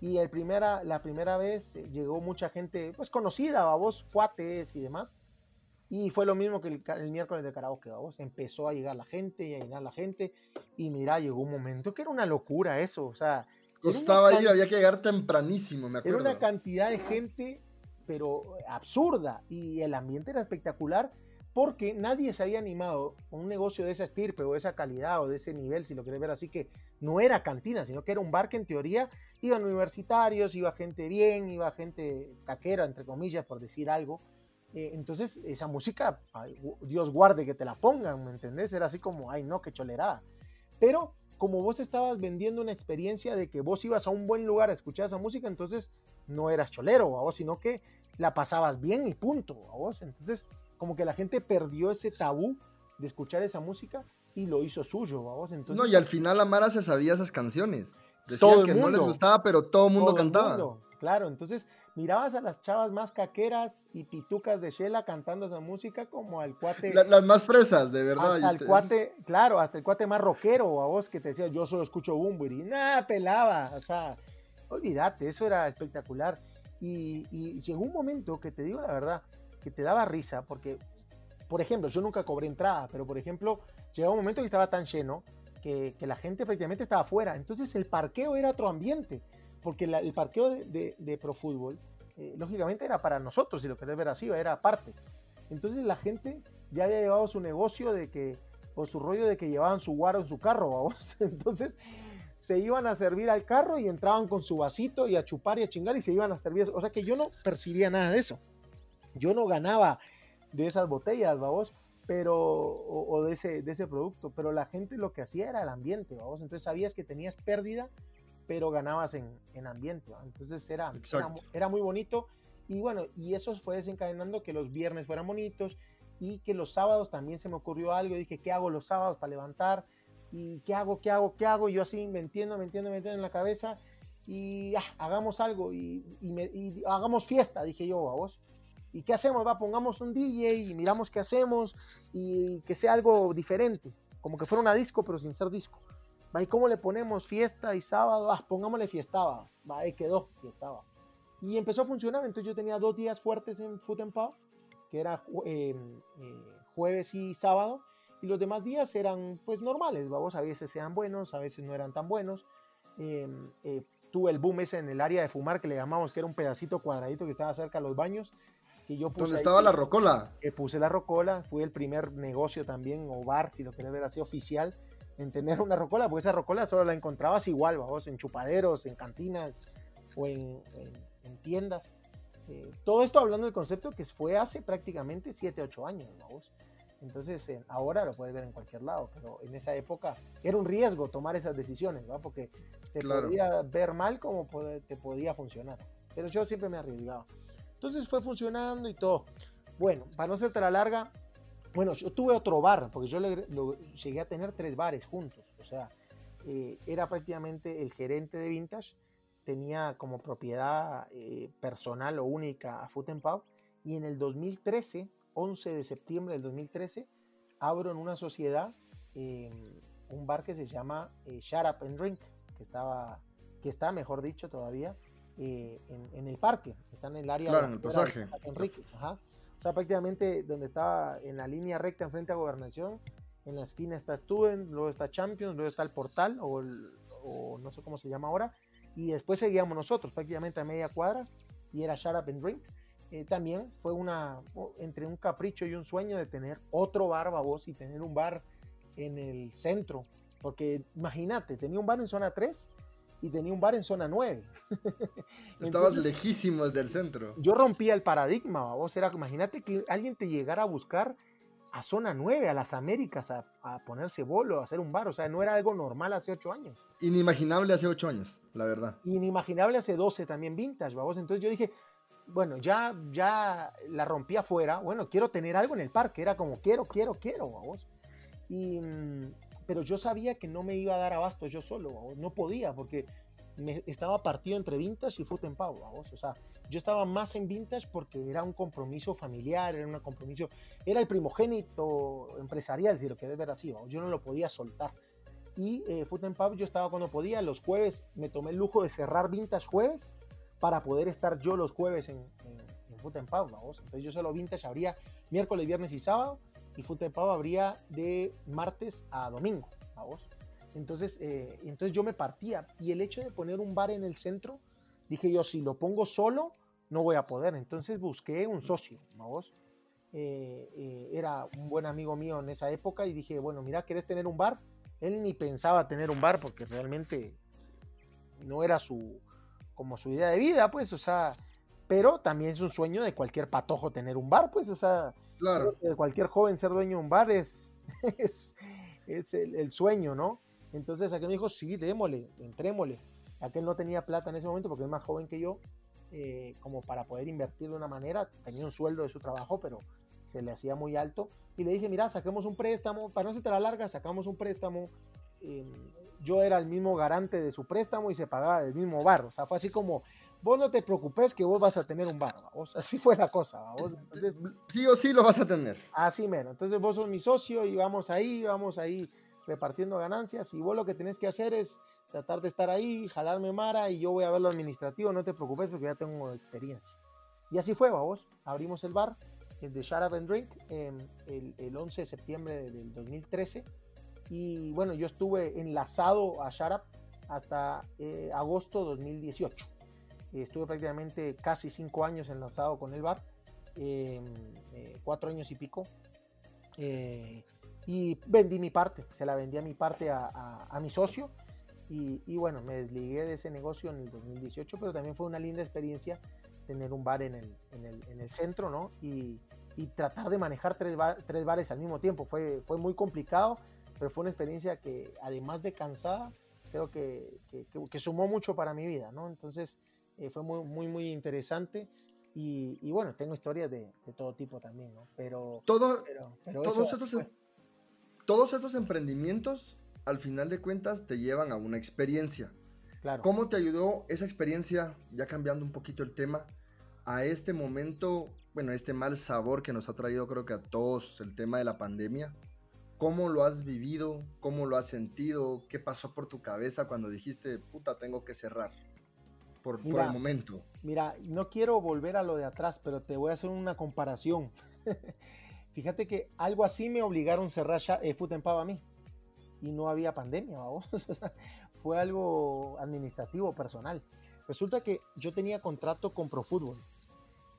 Y el primera, la primera vez eh, llegó mucha gente, pues conocida, vos, cuates y demás. Y fue lo mismo que el, miércoles de karaoke, vamos. Empezó a llegar la gente y a llegar la gente. Y mira, llegó un momento que era una locura eso. O sea.
Costaba ir, había que llegar tempranísimo, me acuerdo.
Era una cantidad de gente, pero absurda. Y el ambiente era espectacular porque nadie se había animado a un negocio de esa estirpe o de esa calidad o de ese nivel, si lo querés ver así, que no era cantina, sino que era un bar que en teoría iban universitarios, iba gente bien, iba gente taquera, entre comillas, por decir algo eh, entonces, esa música, Dios guarde que te la pongan, ¿me entendés? Era así como, ay, no, qué cholerada. Pero como vos estabas vendiendo una experiencia de que vos ibas a un buen lugar a escuchar esa música, entonces no eras cholero, a vos, sino que la pasabas bien y punto, a vos. Entonces, como que la gente perdió ese tabú de escuchar esa música y lo hizo suyo, a vos. Entonces,
no, y al final Amara se sabía esas canciones. Decía que no les gustaba, pero todo el mundo cantaba.
claro, entonces mirabas a las chavas más caqueras y pitucas de Shela cantando esa música como al cuate.
las más fresas, de verdad.
Hasta el cuate, claro, hasta el cuate más rockero a vos que te decía, yo solo escucho Bumburi. Nada, pelaba. O sea, olvídate, eso era espectacular. Y, llegó un momento que te digo la verdad, que te daba risa, porque, por ejemplo, yo nunca cobré entrada, pero por ejemplo, llegó un momento que estaba tan lleno que, que la gente prácticamente estaba afuera. Entonces el parqueo era otro ambiente porque el parqueo de, de, Pro Fútbol, eh, lógicamente era para nosotros, si lo querés ver así, era aparte. Entonces la gente ya había llevado su negocio de que, o su rollo de que llevaban su guaro en su carro, vamos. Entonces se iban a servir al carro y entraban con su vasito y a chupar y a chingar y se iban a servir. O sea que yo no percibía nada de eso. Yo no ganaba de esas botellas, vamos, pero, o, de, ese, de ese producto, pero la gente lo que hacía era el ambiente, vamos, entonces sabías que tenías pérdida, pero ganabas en, en ambiente, entonces era, era, era, muy bonito, y bueno, y eso fue desencadenando que los viernes fueran bonitos, y que los sábados también se me ocurrió algo, dije, ¿qué hago los sábados para levantar? ¿Y qué hago, qué hago, qué hago? yo así me entiendo, me entiendo, me entiendo en la cabeza, y ah, hagamos algo, y, y, hagamos fiesta, dije yo, a vos ¿Y qué hacemos? Va, pongamos un DJ y miramos qué hacemos y que sea algo diferente, como que fuera una disco, pero sin ser disco. Va, ¿y cómo le ponemos fiesta y sábado? Ah, pongámosle fiestaba. Va, ahí quedó, fiestaba. Y empezó a funcionar, entonces yo tenía dos días fuertes en Foot and que era em, eh, jueves y sábado, y los demás días eran pues normales, vamos, a veces eran buenos, a veces no eran tan buenos. Em, eh, tuve el boom ese en el área de fumar que le llamamos, que era un pedacito cuadradito que estaba cerca de los baños, que yo
puse. ¿Dónde estaba la rocola?
Que puse la rocola, fui el primer negocio también, o bar, si lo querés ver así, oficial, en tener una rocola, porque esa rocola solo la encontrabas igual, vamos, en chupaderos, en cantinas o en, tiendas. Eh, todo esto hablando del concepto que fue hace prácticamente 7, 8 años, vamos. Entonces, ahora lo puedes ver en cualquier lado, pero en esa época era un riesgo tomar esas decisiones, ¿no? Porque te podía ver mal como te podía funcionar. Pero yo siempre me arriesgaba. Entonces fue funcionando y todo. Bueno, para no ser tan larga, bueno, yo tuve otro bar, porque yo llegué a tener tres bares juntos. O sea, eh, era prácticamente el gerente de Vintage, tenía como propiedad eh, personal o única a Foot and Pub, y en el 2013, 11 de septiembre del 2013, abro en una sociedad em, un bar que se llama eh, Shut Up and Drink, que estaba, que está, mejor dicho, todavía eh, en, el parque, está en el área
claro, en el pasaje.
Enríquez, ajá. O sea, prácticamente donde estaba en la línea recta enfrente a Gobernación, en la esquina está Student, luego está Champions, luego está el Portal, o, o no sé cómo se llama ahora, y después seguíamos nosotros, prácticamente a media cuadra, y era Shut Up and Drink. Eh, también fue una, entre un capricho y un sueño de tener otro bar, babos, y tener un bar en el centro, porque imagínate, tenía un bar en zona 3 y tenía un bar en zona 9.
Estabas lejísimos del centro.
Yo rompía el paradigma, vos era, imagínate que alguien te llegara a buscar a zona 9, a las Américas, a, ponerse bolo, a hacer un bar, o sea, no era algo normal hace 8 años.
Inimaginable hace 8 años, la verdad.
Inimaginable hace 12 también vintage, vamos. Entonces yo dije, bueno, ya, ya la rompí afuera, bueno, quiero tener algo en el parque, era como quiero, quiero, quiero, vamos. Y, mm, pero yo sabía que no me iba a dar abasto yo solo, no podía, porque me estaba partido entre Vintage y Foot and Power, o sea, yo estaba más en Vintage porque era un compromiso familiar, era un compromiso, era el primogénito empresarial, si lo querés ver así, yo no lo podía soltar. Y eh, Foot and Pub yo estaba cuando podía, los jueves me tomé el lujo de cerrar Vintage jueves para poder estar yo los jueves en, en, Foot and Pub, entonces yo solo Vintage abría miércoles, viernes y sábado y Fútbol de Pavo abría de martes a domingo, vos. Entonces, eh, entonces yo me partía y el hecho de poner un bar en el centro, dije yo, si lo pongo solo, no voy a poder. Entonces busqué un socio, vos. Eh, eh, era un buen amigo mío en esa época y dije, bueno, mira, ¿querés tener un bar? Él ni pensaba tener un bar porque realmente no era su, como su idea de vida, pues, o sea, pero también es un sueño de cualquier patojo tener un bar, pues, o sea, cualquier joven ser dueño de un bar es, es, el, sueño, ¿no? Entonces aquel me dijo, sí, démosle, entrémosle. Aquel no tenía plata en ese momento porque es más joven que yo, eh, como para poder invertir de una manera, tenía un sueldo de su trabajo, pero se le hacía muy alto. Y le dije, mira, saquemos un préstamo, para no se te la larga, sacamos un préstamo. Em, yo era el mismo garante de su préstamo y se pagaba del mismo bar. O sea, fue así como vos no te preocupes que vos vas a tener un bar, vos, así fue la cosa, vos. Entonces,
sí o sí lo vas a tener.
Así menos, entonces vos sos mi socio y vamos ahí, vamos ahí repartiendo ganancias. Y vos lo que tenés que hacer es tratar de estar ahí, jalarme Mara y yo voy a ver lo administrativo, no te preocupes porque ya tengo experiencia. Y así fue, vos, abrimos el bar, el de Shut and Drink, el, el, 11 de septiembre del 2013 y bueno, yo estuve enlazado a Shut hasta eh, agosto 2018 estuve prácticamente casi cinco años enlazado con el bar, em, eh, cuatro años y pico. Eh, y vendí mi parte, se la vendí a mi parte a, mi socio. Y, bueno, me desligué de ese negocio en el 2018, pero también fue una linda experiencia tener un bar en el, en el, en el centro, ¿no? Y, y tratar de manejar tres, tres bares al mismo tiempo. Fue, fue muy complicado, pero fue una experiencia que además de cansada, creo que, que, sumó mucho para mi vida, ¿no? Entonces eh, fue muy, muy, muy interesante. Y, y bueno, tengo historias de, de, todo tipo también, ¿no? Pero,
Todo, todos, estos, em, todos estos emprendimientos, al final de cuentas, te llevan a una experiencia. Claro. ¿Cómo te ayudó esa experiencia, ya cambiando un poquito el tema, a este momento, bueno, este mal sabor que nos ha traído creo que a todos el tema de la pandemia? ¿Cómo lo has vivido? ¿Cómo lo has sentido? ¿Qué pasó por tu cabeza cuando dijiste, puta, tengo que cerrar? Por, el momento.
Mira, no quiero volver a lo de atrás, pero te voy a hacer una comparación. Fíjate que algo así me obligaron a cerrar ya, eh, a mí. Y no había pandemia, vamos. Fue algo administrativo, personal. Resulta que yo tenía contrato con ProFútbol.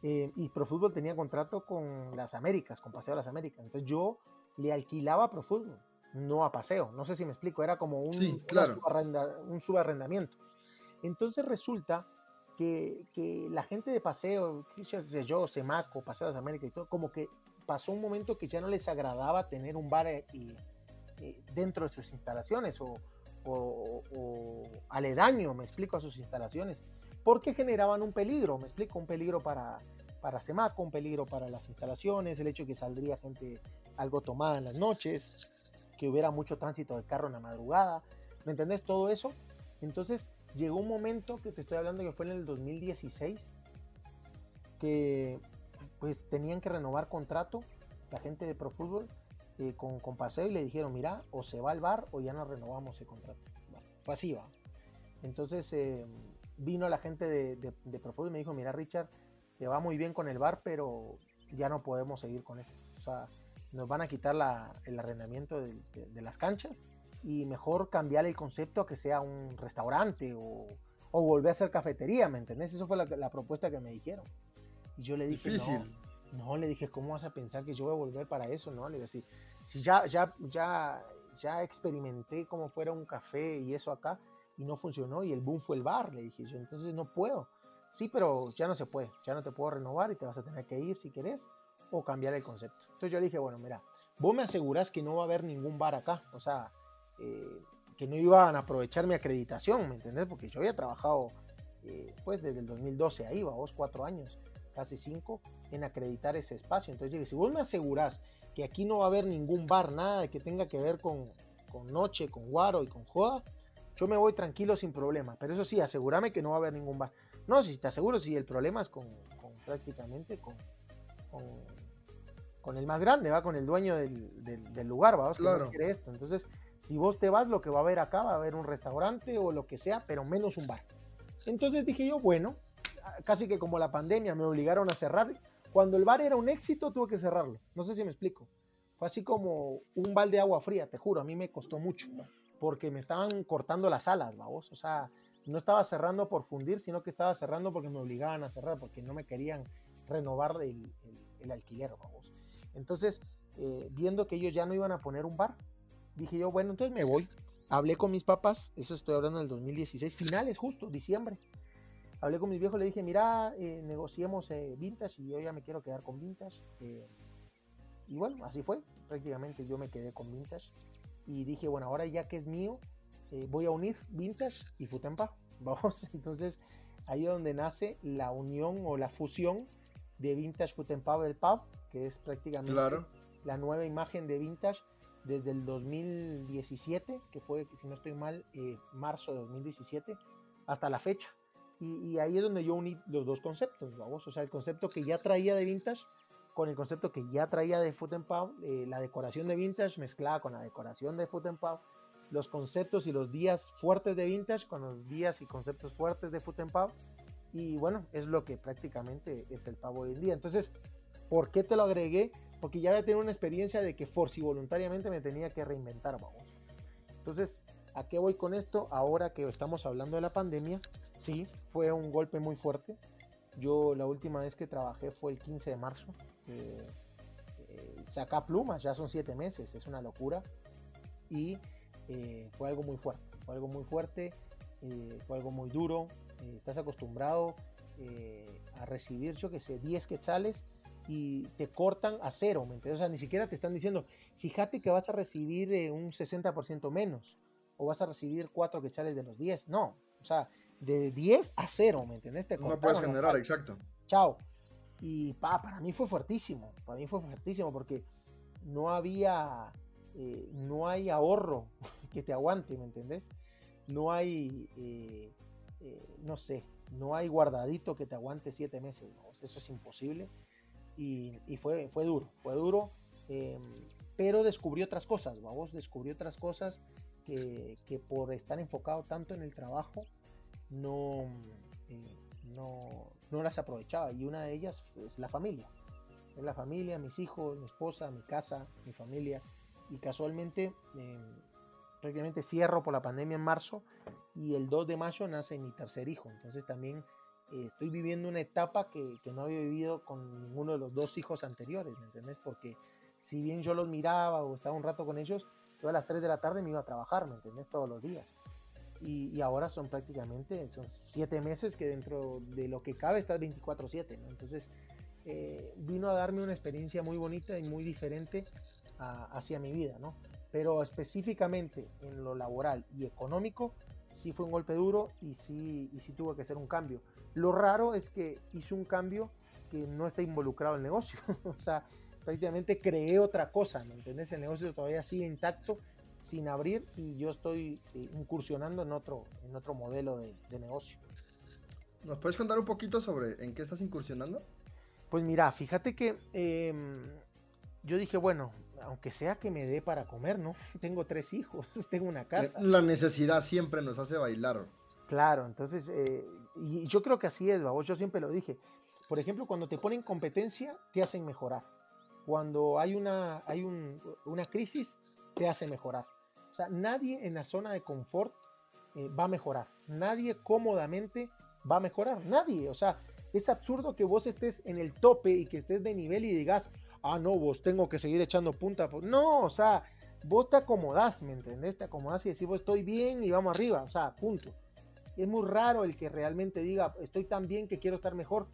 Eh, y ProFútbol tenía contrato con las Américas, con Paseo de las Américas. Entonces yo le alquilaba a Profútbol, no a Paseo. No sé si me explico, era como un, un subarrendamiento. Entonces resulta que, la gente de Paseo, sé yo, Semaco, Paseo de las Américas y todo, como que pasó un momento que ya no les agradaba tener un bar eh, eh, dentro de sus instalaciones o, aledaño, me explico, a sus instalaciones, porque generaban un peligro, me explico, un peligro para, para Semaco, un peligro para las instalaciones, el hecho de que saldría gente algo tomada en las noches, que hubiera mucho tránsito de carro en la madrugada, ¿me entendés? Todo eso. Entonces llegó un momento que te estoy hablando que fue en el 2016, que pues tenían que renovar contrato la gente de ProFútbol eh, con, con Paseo y le dijeron, mira, o se va al bar o ya no renovamos el contrato. fue así, va. Entonces eh, vino la gente de, de, de ProFútbol y me dijo, mira Richard, te va muy bien con el bar, pero ya no podemos seguir con esto. O sea, nos van a quitar el arrendamiento de, las canchas y mejor cambiar el concepto a que sea un restaurante o, volver a ser cafetería, ¿me entendés? Eso fue la, propuesta que me dijeron. Y yo le dije, Difícil. No, no, le dije, ¿cómo vas a pensar que yo voy a volver para eso? No, le dije, si, ya, ya, ya, ya experimenté como fuera un café y eso acá y no funcionó y el boom fue el bar, le dije yo, entonces no puedo. Sí, pero ya no se puede, ya no te puedo renovar y te vas a tener que ir si querés o cambiar el concepto. Entonces yo le dije, bueno, mira, vos me asegurás que no va a haber ningún bar acá, o sea, eh, que no iban a aprovechar mi acreditación, ¿me entendés? Porque yo había trabajado, eh, pues desde el 2012 ahí, vos cuatro años, casi cinco, en acreditar ese espacio. Entonces dije, si vos me asegurás que aquí no va a haber ningún bar, nada que tenga que ver con, con noche, con guaro y con joda, yo me voy tranquilo sin problema. Pero eso sí, asegúrame que no va a haber ningún bar. No, si te aseguro, si el problema es con, con prácticamente con, con con el más grande, va con el dueño del, del, lugar, va, claro. quiere esto. Entonces, si vos te vas, lo que va a haber acá va a haber un restaurante o lo que sea, pero menos un bar. Entonces dije yo, bueno, casi que como la pandemia me obligaron a cerrar. Cuando el bar era un éxito, tuve que cerrarlo. No sé si me explico. Fue así como un balde de agua fría, te juro, a mí me costó mucho, porque me estaban cortando las alas, vamos. O sea, no estaba cerrando por fundir, sino que estaba cerrando porque me obligaban a cerrar, porque no me querían renovar el, alquiler, vamos. Entonces, eh, viendo que ellos ya no iban a poner un bar, dije yo, bueno, entonces me voy. Hablé con mis papás, eso estoy hablando del 2016, finales justo, diciembre. Hablé con mis viejos, le dije, mira, eh, negociemos eh, Vintage y yo ya me quiero quedar con Vintage. y bueno, así fue, prácticamente yo me quedé con Vintage. Y dije, bueno, ahora ya que es mío, voy a unir Vintage y Futempa. Vamos, entonces ahí es donde nace la unión o la fusión de Vintage Futempa del Pub que es prácticamente la nueva imagen de Vintage desde el 2017, que fue, si no estoy mal, eh, marzo de 2017, hasta la fecha. Y, ahí es donde yo uní los dos conceptos, vamos, o sea, el concepto que ya traía de Vintage con el concepto que ya traía de Foot and eh, la decoración de Vintage mezclada con la decoración de Foot and los conceptos y los días fuertes de Vintage con los días y conceptos fuertes de Foot and y bueno, es lo que prácticamente es el pavo hoy en día. Entonces, ¿Por qué te lo agregué? Porque ya había tenido una experiencia de que forci voluntariamente me tenía que reinventar, vamos. Entonces, ¿a qué voy con esto? Ahora que estamos hablando de la pandemia, sí, fue un golpe muy fuerte. Yo la última vez que trabajé fue el 15 de marzo. Eh, eh, saca plumas, ya son siete meses, es una locura. Y eh, fue algo muy fuerte, fue algo muy fuerte, fue algo muy duro. estás acostumbrado a recibir, yo que sé, 10 quetzales y te cortan a cero, ¿me entiendes? O sea, ni siquiera te están diciendo, fíjate que vas a recibir eh, un 60% menos o vas a recibir 4 quetzales de los 10. No, o sea, de 10 a 0, ¿me entiendes?
no puedes generar, exacto.
Chao. Y pa, para mí fue fuertísimo, para mí fue fuertísimo porque no había, eh, no hay ahorro que te aguante, ¿me entendés? No hay, eh, no sé, no hay guardadito que te aguante 7 meses, eso es imposible y, fue, fue duro, fue duro, em, pero descubrió otras cosas, vamos, descubrió otras cosas que, que, por estar enfocado tanto en el trabajo no, eh, no, no, las aprovechaba y una de ellas es la familia, es la familia, mis hijos, mi esposa, mi casa, mi familia y casualmente em, prácticamente cierro por la pandemia en marzo y el 2 de mayo nace mi tercer hijo, entonces también eh, estoy viviendo una etapa que, que, no había vivido con ninguno de los dos hijos anteriores, ¿me entiendes? Porque si bien yo los miraba o estaba un rato con ellos, yo a las 3 de la tarde me iba a trabajar, ¿me entiendes? Todos los días. Y, y ahora son prácticamente, son 7 meses que dentro de lo que cabe está 24/7, ¿no? Entonces eh, vino a darme una experiencia muy bonita y muy diferente a, hacia mi vida, ¿no? Pero específicamente en lo laboral y económico, sí fue un golpe duro y sí, y sí tuvo que hacer un cambio. Lo raro es que hice un cambio que no está involucrado en el negocio. o sea, prácticamente creé otra cosa, ¿me entendés? El negocio todavía sigue intacto, sin abrir, y yo estoy eh, incursionando en otro, en otro modelo de, negocio.
¿Nos puedes contar un poquito sobre en qué estás incursionando?
Pues mira, fíjate que em, yo dije, bueno, aunque sea que me dé para comer, ¿no? Tengo tres hijos, tengo una casa.
La necesidad siempre nos hace bailar.
Claro, entonces, eh, y yo creo que así es, babos, yo siempre lo dije. Por ejemplo, cuando te ponen competencia, te hacen mejorar. Cuando hay una, hay una crisis, te hace mejorar. O sea, nadie en la zona de confort eh, va a mejorar. Nadie cómodamente va a mejorar. Nadie. O sea, es absurdo que vos estés en el tope y que estés de nivel y digas, ah, no, vos tengo que seguir echando punta. No, o sea, vos te acomodás, ¿me entendés? Te acomodás y decís, vos estoy bien y vamos arriba. O sea, punto. Es muy raro el que realmente diga, estoy tan bien que quiero estar mejor.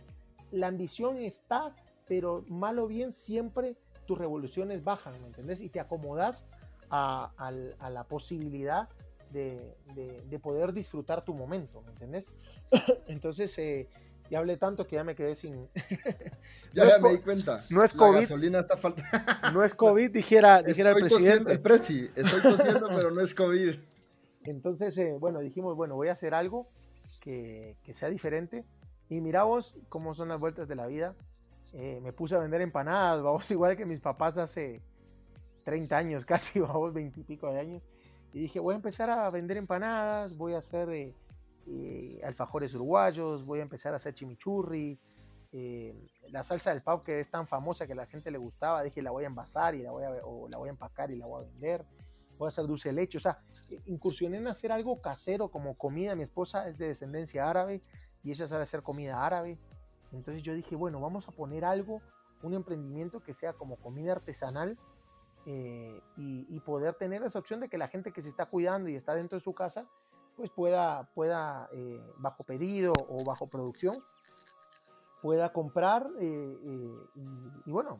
La ambición está, pero mal o bien siempre tus revoluciones bajan, ¿me entendés? Y te acomodas a, la posibilidad de, poder disfrutar tu momento, ¿me entendés? Entonces, eh, ya hablé tanto que ya me quedé sin.
ya, me di cuenta.
No es COVID.
La gasolina está falta.
no es COVID, dijera, dijera el presidente.
el presi, estoy tosiendo, pero no es COVID.
Entonces, eh, bueno, dijimos, bueno, voy a hacer algo que, sea diferente. Y mira vos cómo son las vueltas de la vida. Eh, me puse a vender empanadas, vamos, igual que mis papás hace 30 años, casi, vamos, 20 y pico de años. Y dije, voy a empezar a vender empanadas, voy a hacer eh, alfajores uruguayos, voy a empezar a hacer chimichurri. la salsa del pau que es tan famosa que la gente le gustaba, dije, la voy a envasar y la voy a, la voy a empacar y la voy a vender voy a hacer dulce de leche, o sea, eh, incursioné en hacer algo casero como comida, mi esposa es de descendencia árabe y ella sabe hacer comida árabe, entonces yo dije, bueno, vamos a poner algo, un emprendimiento que sea como comida artesanal eh, y, poder tener esa opción de que la gente que se está cuidando y está dentro de su casa, pues pueda, pueda eh, bajo pedido o bajo producción, pueda comprar y, y, bueno,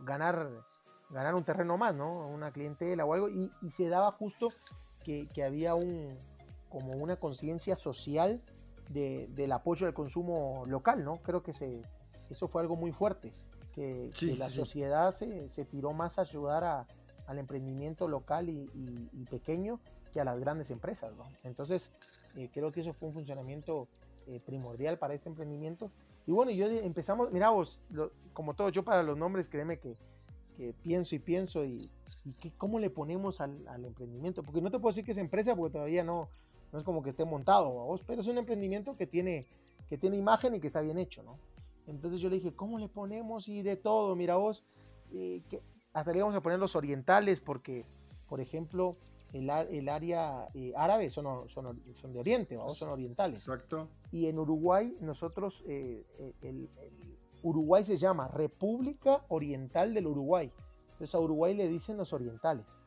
ganar ganar un terreno más, ¿no? Una clientela o algo, y, se daba justo que, había un, como una conciencia social del apoyo al consumo local, ¿no? Creo que se, eso fue algo muy fuerte, que, la sociedad se, tiró más a ayudar a, al emprendimiento local y, pequeño que a las grandes empresas, ¿no? Entonces, eh, creo que eso fue un funcionamiento eh, primordial para este emprendimiento. Y bueno, yo empezamos, mira vos, como todo, yo para los nombres, créeme que que pienso y pienso y, y cómo le ponemos al, al, emprendimiento. Porque no te puedo decir que es empresa porque todavía no, no es como que esté montado, vos, pero es un emprendimiento que tiene, que tiene imagen y que está bien hecho, ¿no? Entonces yo le dije, ¿cómo le ponemos? Y de todo, mira vos, eh, que hasta le vamos a poner los orientales porque, por ejemplo, el, el área eh, árabe son, son, son, de Oriente, ¿vamos? son orientales.
Exacto.
Y en Uruguay nosotros, eh, el, Uruguay se llama República Oriental del Uruguay. Entonces a Uruguay le dicen los orientales.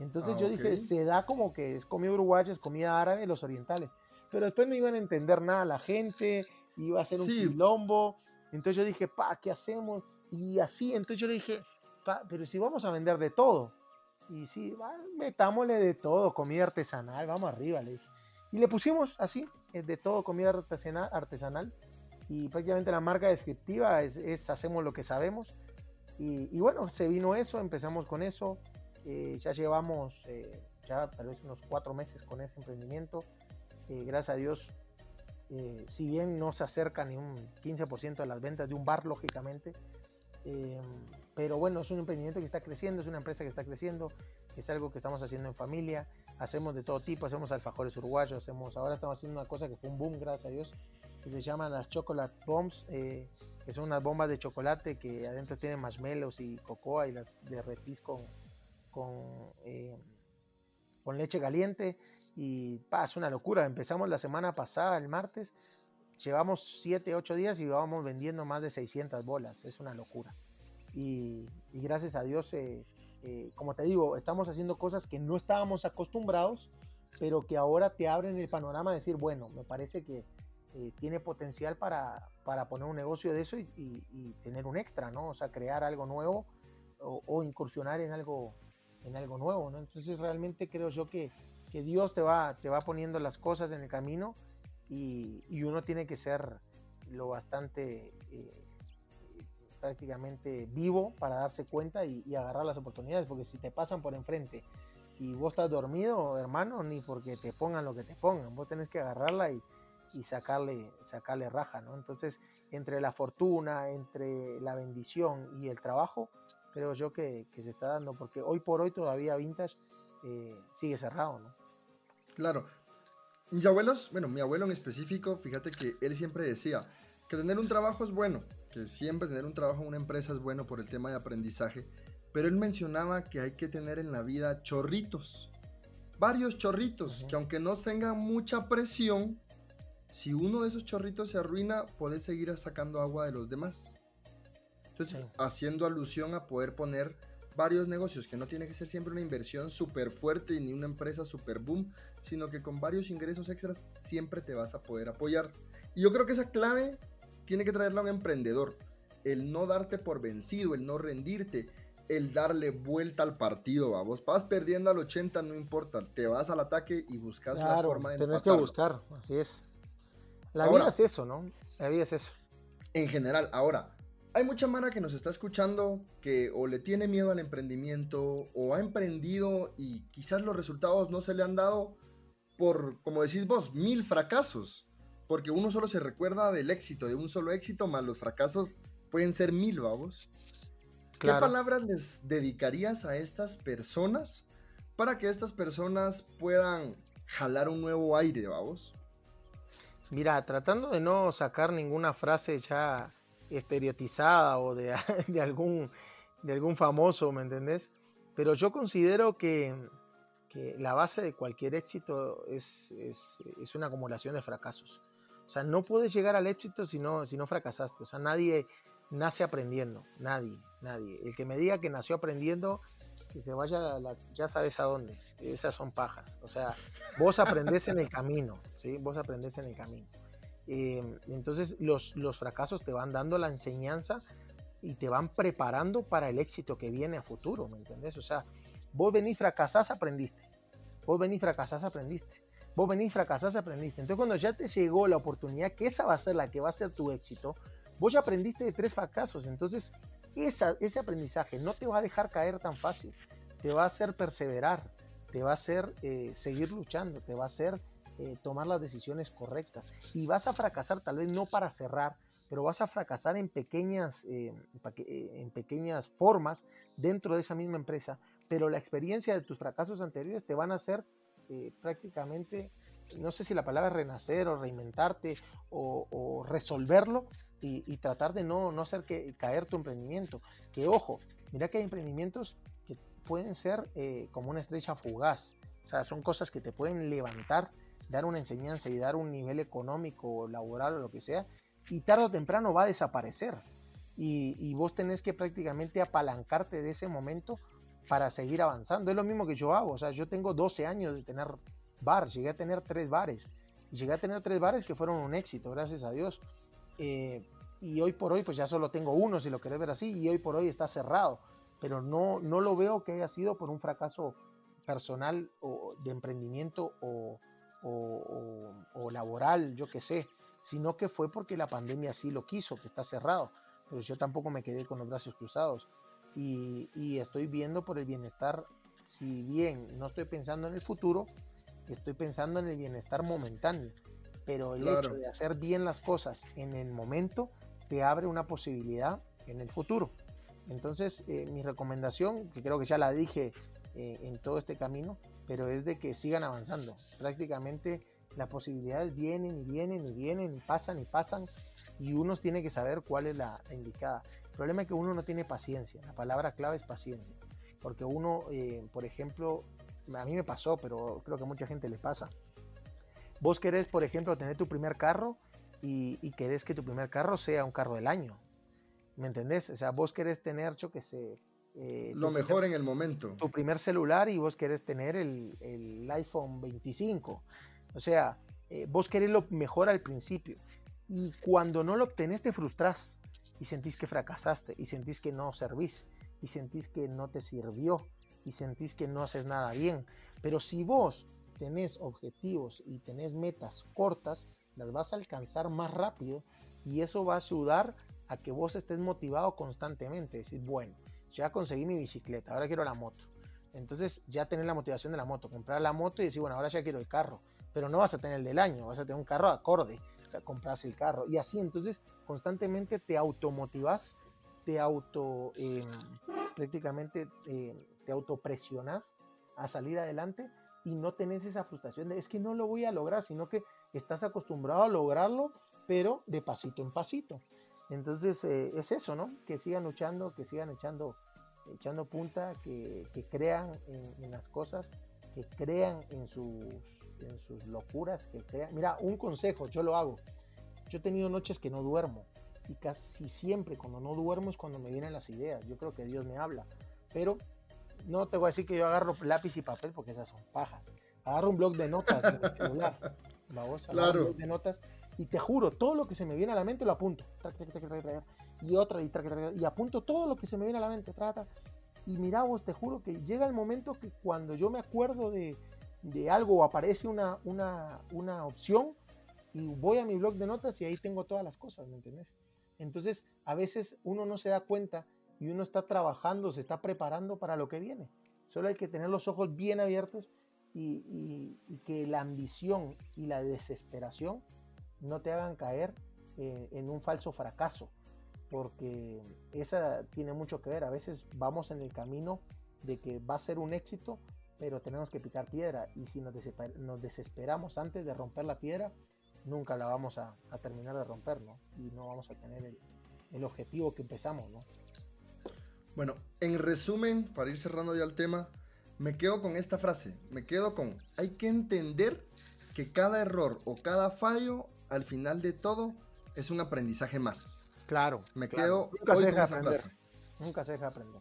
Entonces yo ah, dije, se da como que es comida uruguaya, es comida árabe, los orientales. Pero después no iban a entender nada la gente, iba a ser un quilombo. Entonces yo dije, pa, ¿qué hacemos? Y así, entonces yo le dije, pero si vamos a vender de todo. Y sí, metámosle de todo, comida artesanal, vamos arriba, le dije. Y le pusimos así, eh, de todo comida artesanal, artesanal y prácticamente la marca descriptiva es, hacemos lo que sabemos. Y, bueno, se vino eso, empezamos con eso, eh, ya llevamos eh, ya tal vez unos cuatro meses con ese emprendimiento. gracias a Dios, si bien no se acerca ni un 15% de las ventas de un bar, lógicamente, pero bueno, es un emprendimiento que está creciendo, es una empresa que está creciendo, es algo que estamos haciendo en familia, hacemos de todo tipo, hacemos alfajores uruguayos, hacemos, ahora estamos haciendo una cosa que fue un boom, gracias a Dios, que se llaman las chocolate bombs, eh, que son unas bombas de chocolate que adentro tienen marshmallows y cocoa y las derretís con, con, eh, con leche caliente. Y pa, es una locura, empezamos la semana pasada, el martes, llevamos 7, 8 días y vamos vendiendo más de 600 bolas, es una locura. Y, gracias a Dios, eh, eh, como te digo, estamos haciendo cosas que no estábamos acostumbrados, pero que ahora te abren el panorama de decir, bueno, me parece que eh, tiene potencial para, para, poner un negocio de eso y, tener un extra, ¿no? O sea, crear algo nuevo o, incursionar en algo, en algo nuevo, ¿no? Entonces realmente creo yo que, que Dios te va, te va poniendo las cosas en el camino y, uno tiene que ser lo bastante prácticamente vivo para darse cuenta y, agarrar las oportunidades, porque si te pasan por enfrente y vos estás dormido, hermano, ni porque te pongan lo que te pongan, vos tenés que agarrarla y, sacarle, sacarle raja, ¿no? Entonces, entre la fortuna, entre la bendición y el trabajo, creo yo que, se está dando, porque hoy por hoy todavía Vintage eh, sigue cerrado, ¿no?
Claro. Mis abuelos, bueno, mi abuelo en específico, fíjate que él siempre decía que tener un trabajo es bueno, que siempre tener un trabajo en una empresa es bueno por el tema de aprendizaje, pero él mencionaba que hay que tener en la vida chorritos, varios chorritos, que aunque no tengan mucha presión, si uno de esos chorritos se arruina, puedes seguir sacando agua de los demás. Entonces, haciendo alusión a poder poner varios negocios, que no tiene que ser siempre una inversión súper fuerte ni una empresa súper boom, sino que con varios ingresos extras siempre te vas a poder apoyar. Y yo creo que esa clave tiene que traerlo a un emprendedor. El no darte por vencido, el no rendirte, el darle vuelta al partido. ¿va? Vos vas perdiendo al 80, no importa. Te vas al ataque y buscas la forma de
Tienes que buscar, así es. La vida es eso, ¿no? La vida es eso.
En general, ahora, hay mucha mara que nos está escuchando que o le tiene miedo al emprendimiento o ha emprendido y quizás los resultados no se le han dado por, como decís vos, mil fracasos porque uno solo se recuerda del éxito, de un solo éxito, más los fracasos pueden ser mil, vamos. ¿Qué palabras les dedicarías a estas personas para que estas personas puedan jalar un nuevo aire, vamos?
Mira, tratando de no sacar ninguna frase ya estereotizada o de, algún, de algún famoso, ¿me entendés? Pero yo considero que, la base de cualquier éxito es, es una acumulación de fracasos. O sea, no puedes llegar al éxito si no, si no fracasaste. O sea, nadie nace aprendiendo. Nadie, nadie. El que me diga que nació aprendiendo, que se vaya, ya sabes a dónde. Esas son pajas. O sea, vos aprendés en el camino. ¿sí? Vos aprendés en el camino. Em, entonces, los, los fracasos te van dando la enseñanza y te van preparando para el éxito que viene a futuro. ¿Me entendés? O sea, vos venís, fracasás, aprendiste. Vos venís, fracasás, aprendiste vos venís, fracasás, aprendiste. Entonces cuando ya te llegó la oportunidad, que esa va a ser la que va a ser tu éxito, vos ya aprendiste de tres fracasos. Entonces ese aprendizaje no te va a dejar caer tan fácil, te va a hacer perseverar, te va a hacer eh, seguir luchando, te va a hacer eh, tomar las decisiones correctas. Y vas a fracasar tal vez no para cerrar, pero vas a fracasar en pequeñas, eh, en pequeñas formas dentro de esa misma empresa, pero la experiencia de tus fracasos anteriores te van a hacer prácticamente, no sé si la palabra es renacer o reinventarte o, resolverlo y, tratar de no, no hacer que caer tu emprendimiento. Que ojo, mira que hay emprendimientos que pueden ser eh, como una estrella fugaz. O sea, son cosas que te pueden levantar, dar una enseñanza y dar un nivel económico, laboral o lo que sea, y tarde o temprano va a desaparecer. Y, y, vos tenés que prácticamente apalancarte de ese momento para seguir avanzando. Es lo mismo que yo hago. O sea, yo tengo 12 años de tener bar, llegué a tener tres bares. Y llegué a tener tres bares que fueron un éxito, gracias a Dios. Eh, y hoy por hoy pues ya solo tengo uno, si lo querés ver así, y hoy por hoy está cerrado, pero no, no lo veo que haya sido por un fracaso personal o de emprendimiento o, o, laboral, yo qué sé, sino que fue porque la pandemia así lo quiso, que está cerrado. Pero yo tampoco me quedé con los brazos cruzados y, y estoy viendo por el bienestar, si bien no estoy pensando en el futuro, estoy pensando en el bienestar momentáneo. Pero el hecho de hacer bien las cosas en el momento te abre una posibilidad en el futuro. Entonces, eh, mi recomendación, que creo que ya la dije eh, en todo este camino, pero es de que sigan avanzando. Prácticamente las posibilidades vienen y vienen y vienen y pasan y pasan y uno tiene que saber cuál es la indicada. El problema es que uno no tiene paciencia. La palabra clave es paciencia. Porque uno, eh, por ejemplo, a mí me pasó, pero creo que a mucha gente le pasa. Vos querés, por ejemplo, tener tu primer carro y, y querés que tu primer carro sea un carro del año. ¿Me entendés? O sea, vos querés tener, yo que sé,
eh, lo mejor en el momento.
Tu primer celular y vos querés tener el, el iPhone 25. O sea, eh, vos querés lo mejor al principio. Y cuando no lo obtenés te frustras y sentís que fracasaste y sentís que no servís y sentís que no te sirvió y sentís que no haces nada bien. Pero si vos tenés objetivos y tenés metas cortas, las vas a alcanzar más rápido y eso va a ayudar a que vos estés motivado constantemente. Decir, bueno, ya conseguí mi bicicleta, ahora quiero la moto. Entonces ya tenés la motivación de la moto, comprar la moto y decir, bueno, ahora ya quiero el carro, pero no vas a tener el del año, vas a tener un carro acorde, compras el carro y así, entonces constantemente te automotivas, te auto, em, prácticamente em, te autopresionas a salir adelante y no tenés esa frustración de es que no lo voy a lograr, sino que estás acostumbrado a lograrlo, pero de pasito en pasito. Entonces eh, es eso, ¿no? Que sigan luchando, que sigan echando, echando punta, que, crean en, las cosas, que crean en sus, en sus locuras, que crean. Mira, un consejo, yo lo hago. Yo he tenido noches que no duermo y casi siempre cuando no duermo es cuando me vienen las ideas. Yo creo que Dios me habla, pero no te voy a decir que yo agarro lápiz y papel porque esas son pajas. Agarro un blog de notas el celular. Vamos, claro. un blog de notas y te juro, todo lo que se me viene a la mente lo apunto. Y otra, y, y apunto todo lo que se me viene a la mente. Trata. Y mira vos, te juro que llega el momento que cuando yo me acuerdo de, algo o aparece una, una, opción, y voy a mi blog de notas y ahí tengo todas las cosas, ¿me entiendes? Entonces, a veces uno no se da cuenta y uno está trabajando, se está preparando para lo que viene. Solo hay que tener los ojos bien abiertos y que la ambición y la desesperación no te hagan caer eh, en un falso fracaso, porque esa tiene mucho que ver. A veces vamos en el camino de que va a ser un éxito, pero tenemos que picar piedra y si nos, desesperamos antes de romper la piedra, nunca la vamos a, terminar de romper, ¿no? Y no vamos a tener el, el objetivo que empezamos, ¿no?
Bueno, en resumen, para ir cerrando ya el tema, me quedo con esta frase, me quedo con, hay que entender que cada error o cada fallo al final de todo es un aprendizaje más.
Claro.
Me quedo.
Nunca se deja aprender. Nunca se deja aprender.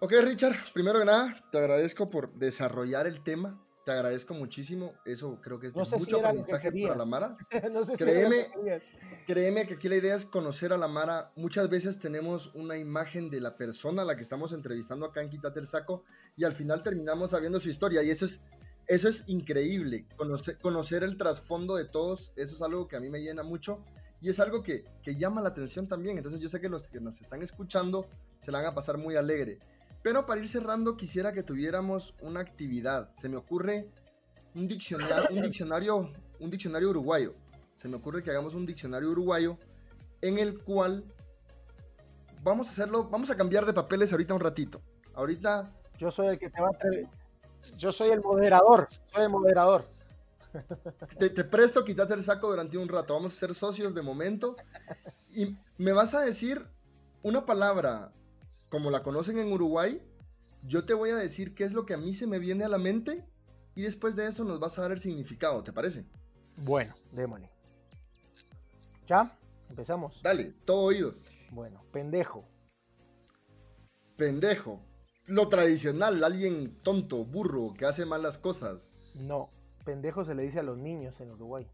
Ok, Richard, primero que nada, te agradezco por desarrollar el tema. Te agradezco muchísimo. Eso creo que es de mucho aprendizaje para la Mara. no sé créeme, créeme que aquí la idea es conocer a la Mara. Muchas veces tenemos una imagen de la persona a la que estamos entrevistando acá en Quítate el Saco y al final terminamos sabiendo su historia. Y eso es eso es increíble, conocer, el trasfondo de todos, eso es algo que a mí me llena mucho y es algo que, llama la atención también, entonces yo sé que los que nos están escuchando se la van a pasar muy alegre. Pero para ir cerrando quisiera que tuviéramos una actividad, se me ocurre un diccionario, un diccionario, un diccionario uruguayo, se me ocurre que hagamos un diccionario uruguayo en el cual vamos a hacerlo, vamos a cambiar de papeles ahorita un ratito. Ahorita
yo soy el que te va a yo soy el moderador, soy el moderador.
Te, presto, quítate el saco durante un rato. Vamos a ser socios de momento. Y me vas a decir una palabra como la conocen en Uruguay. Yo te voy a decir qué es lo que a mí se me viene a la mente. Y después de eso nos vas a dar el significado, ¿te parece?
Bueno, démosle. ¿Ya? Empezamos.
Dale, todo oídos.
Bueno, pendejo.
Pendejo lo tradicional, alguien tonto, burro, que hace malas cosas.
No, pendejo se le dice a los niños en Uruguay.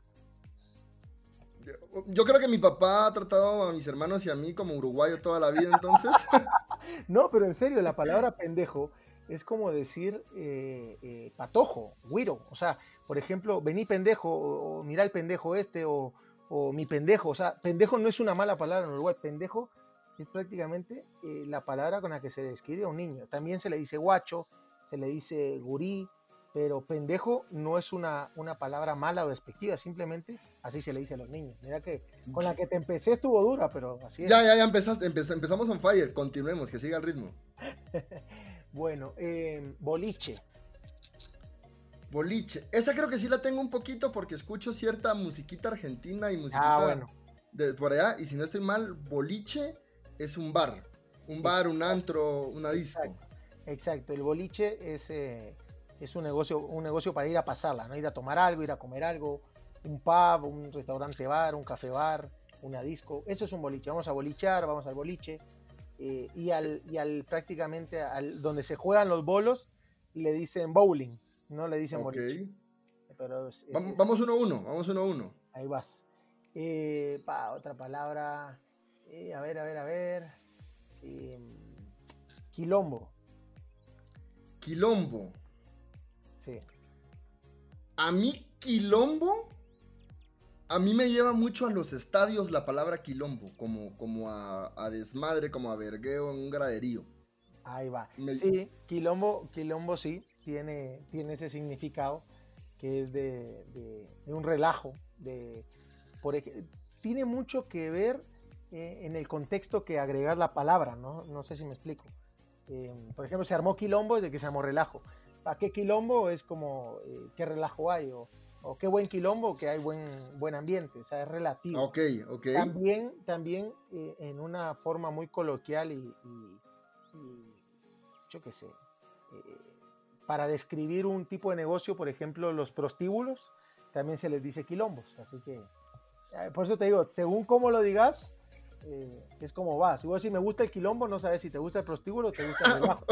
Yo creo que mi papá ha tratado a mis hermanos y a mí como uruguayo toda la vida, entonces.
no, pero en serio, la palabra pendejo es como decir eh, eh, patojo, güiro. O sea, por ejemplo, vení pendejo, o, mira el pendejo este, o, o, mi pendejo. O sea, pendejo no es una mala palabra en Uruguay. Pendejo es prácticamente eh, la palabra con la que se describe a un niño. También se le dice guacho, se le dice gurí, pero pendejo no es una, una palabra mala o despectiva, simplemente así se le dice a los niños. Mira que con la que te empecé estuvo dura, pero así es.
Ya, ya, ya empezaste, empezamos on fire, continuemos, que siga el ritmo.
bueno, em, boliche.
Boliche. Esa creo que sí la tengo un poquito porque escucho cierta musiquita argentina y musiquita
ah, bueno.
de por allá. Y si no estoy mal, boliche es un bar. Un bar, un antro, una disco.
Exacto. El boliche es, eh, es un, negocio, un negocio para ir a pasarla, ¿no? Ir a tomar algo, ir a comer algo. Un pub, un restaurante bar, un café bar, una disco. Eso es un boliche. Vamos a bolichar, vamos al boliche. Eh, y, al, y al prácticamente al, donde se juegan los bolos le dicen bowling, no le dicen boliche.
Pero vamos, uno a uno, vamos uno a uno.
Ahí vas. Eh, otra palabra. Eh, a ver, a ver, a ver. Quilombo.
Quilombo. A mí, quilombo. A mí me lleva mucho a los estadios la palabra quilombo, como, como a, desmadre, como a vergueo en un graderío.
Ahí va. Sí, quilombo, quilombo sí, tiene, tiene ese significado que es de, un relajo, de, por, tiene mucho que ver eh, en el contexto que agregas la palabra, ¿no? No sé si me explico. Eh, por ejemplo, se armó quilombo desde que se armó relajo. ¿Para qué quilombo? Es como, eh, ¿qué relajo hay? O, qué buen quilombo, que hay buen, buen ambiente. O sea, es relativo.
Ok, ok.
También, también en una forma muy coloquial y, yo qué sé, para describir un tipo de negocio, por ejemplo, los prostíbulos, también se les dice quilombos. Así que, por eso te digo, según cómo lo digas, eh, es como va. Si vos decís me gusta el quilombo, no sabes si te gusta el prostíbulo o te gusta el relajo.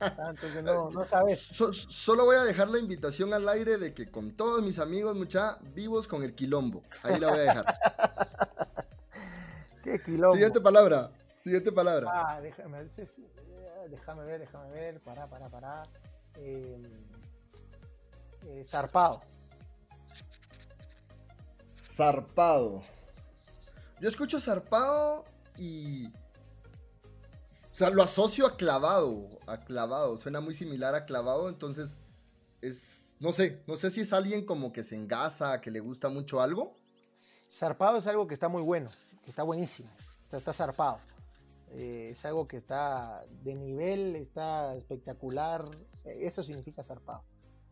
Ah, entonces no, no sabes.
solo voy a dejar la invitación al aire de que con todos mis amigos, mucha, vivos con el quilombo. Ahí la voy a dejar.
¿Qué quilombo?
Siguiente palabra. Siguiente palabra.
Ah, déjame, déjame ver, déjame ver. Pará, pará, pará. Em, eh, zarpado.
Zarpado. Yo escucho zarpado y. O sea, lo asocio a clavado. A clavado. Suena muy similar a clavado. Entonces, es. No sé. No sé si es alguien como que se engasa, que le gusta mucho algo.
Zarpado es algo que está muy bueno. Que está buenísimo. Está, zarpado. Eh, es algo que está de nivel, está espectacular. Eso significa zarpado.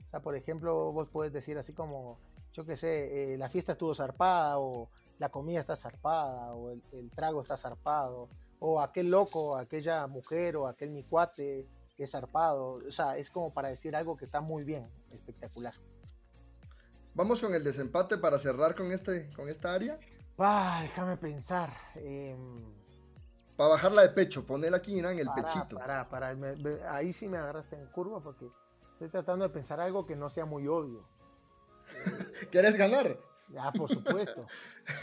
O sea, por ejemplo, vos puedes decir así como, yo qué sé, eh, la fiesta estuvo zarpada o la comida está zarpada o el, trago está zarpado o aquel loco, aquella mujer o aquel mi cuate que es zarpado. O sea, es como para decir algo que está muy bien, espectacular.
Vamos con el desempate para cerrar con, este, con esta área.
Ah, déjame pensar. Em,
para bajarla de pecho, ponerla aquí en el pechito.
Para, para, ahí sí me agarraste en curva porque estoy tratando de pensar algo que no sea muy obvio.
¿Quieres ganar?
Ya, por supuesto.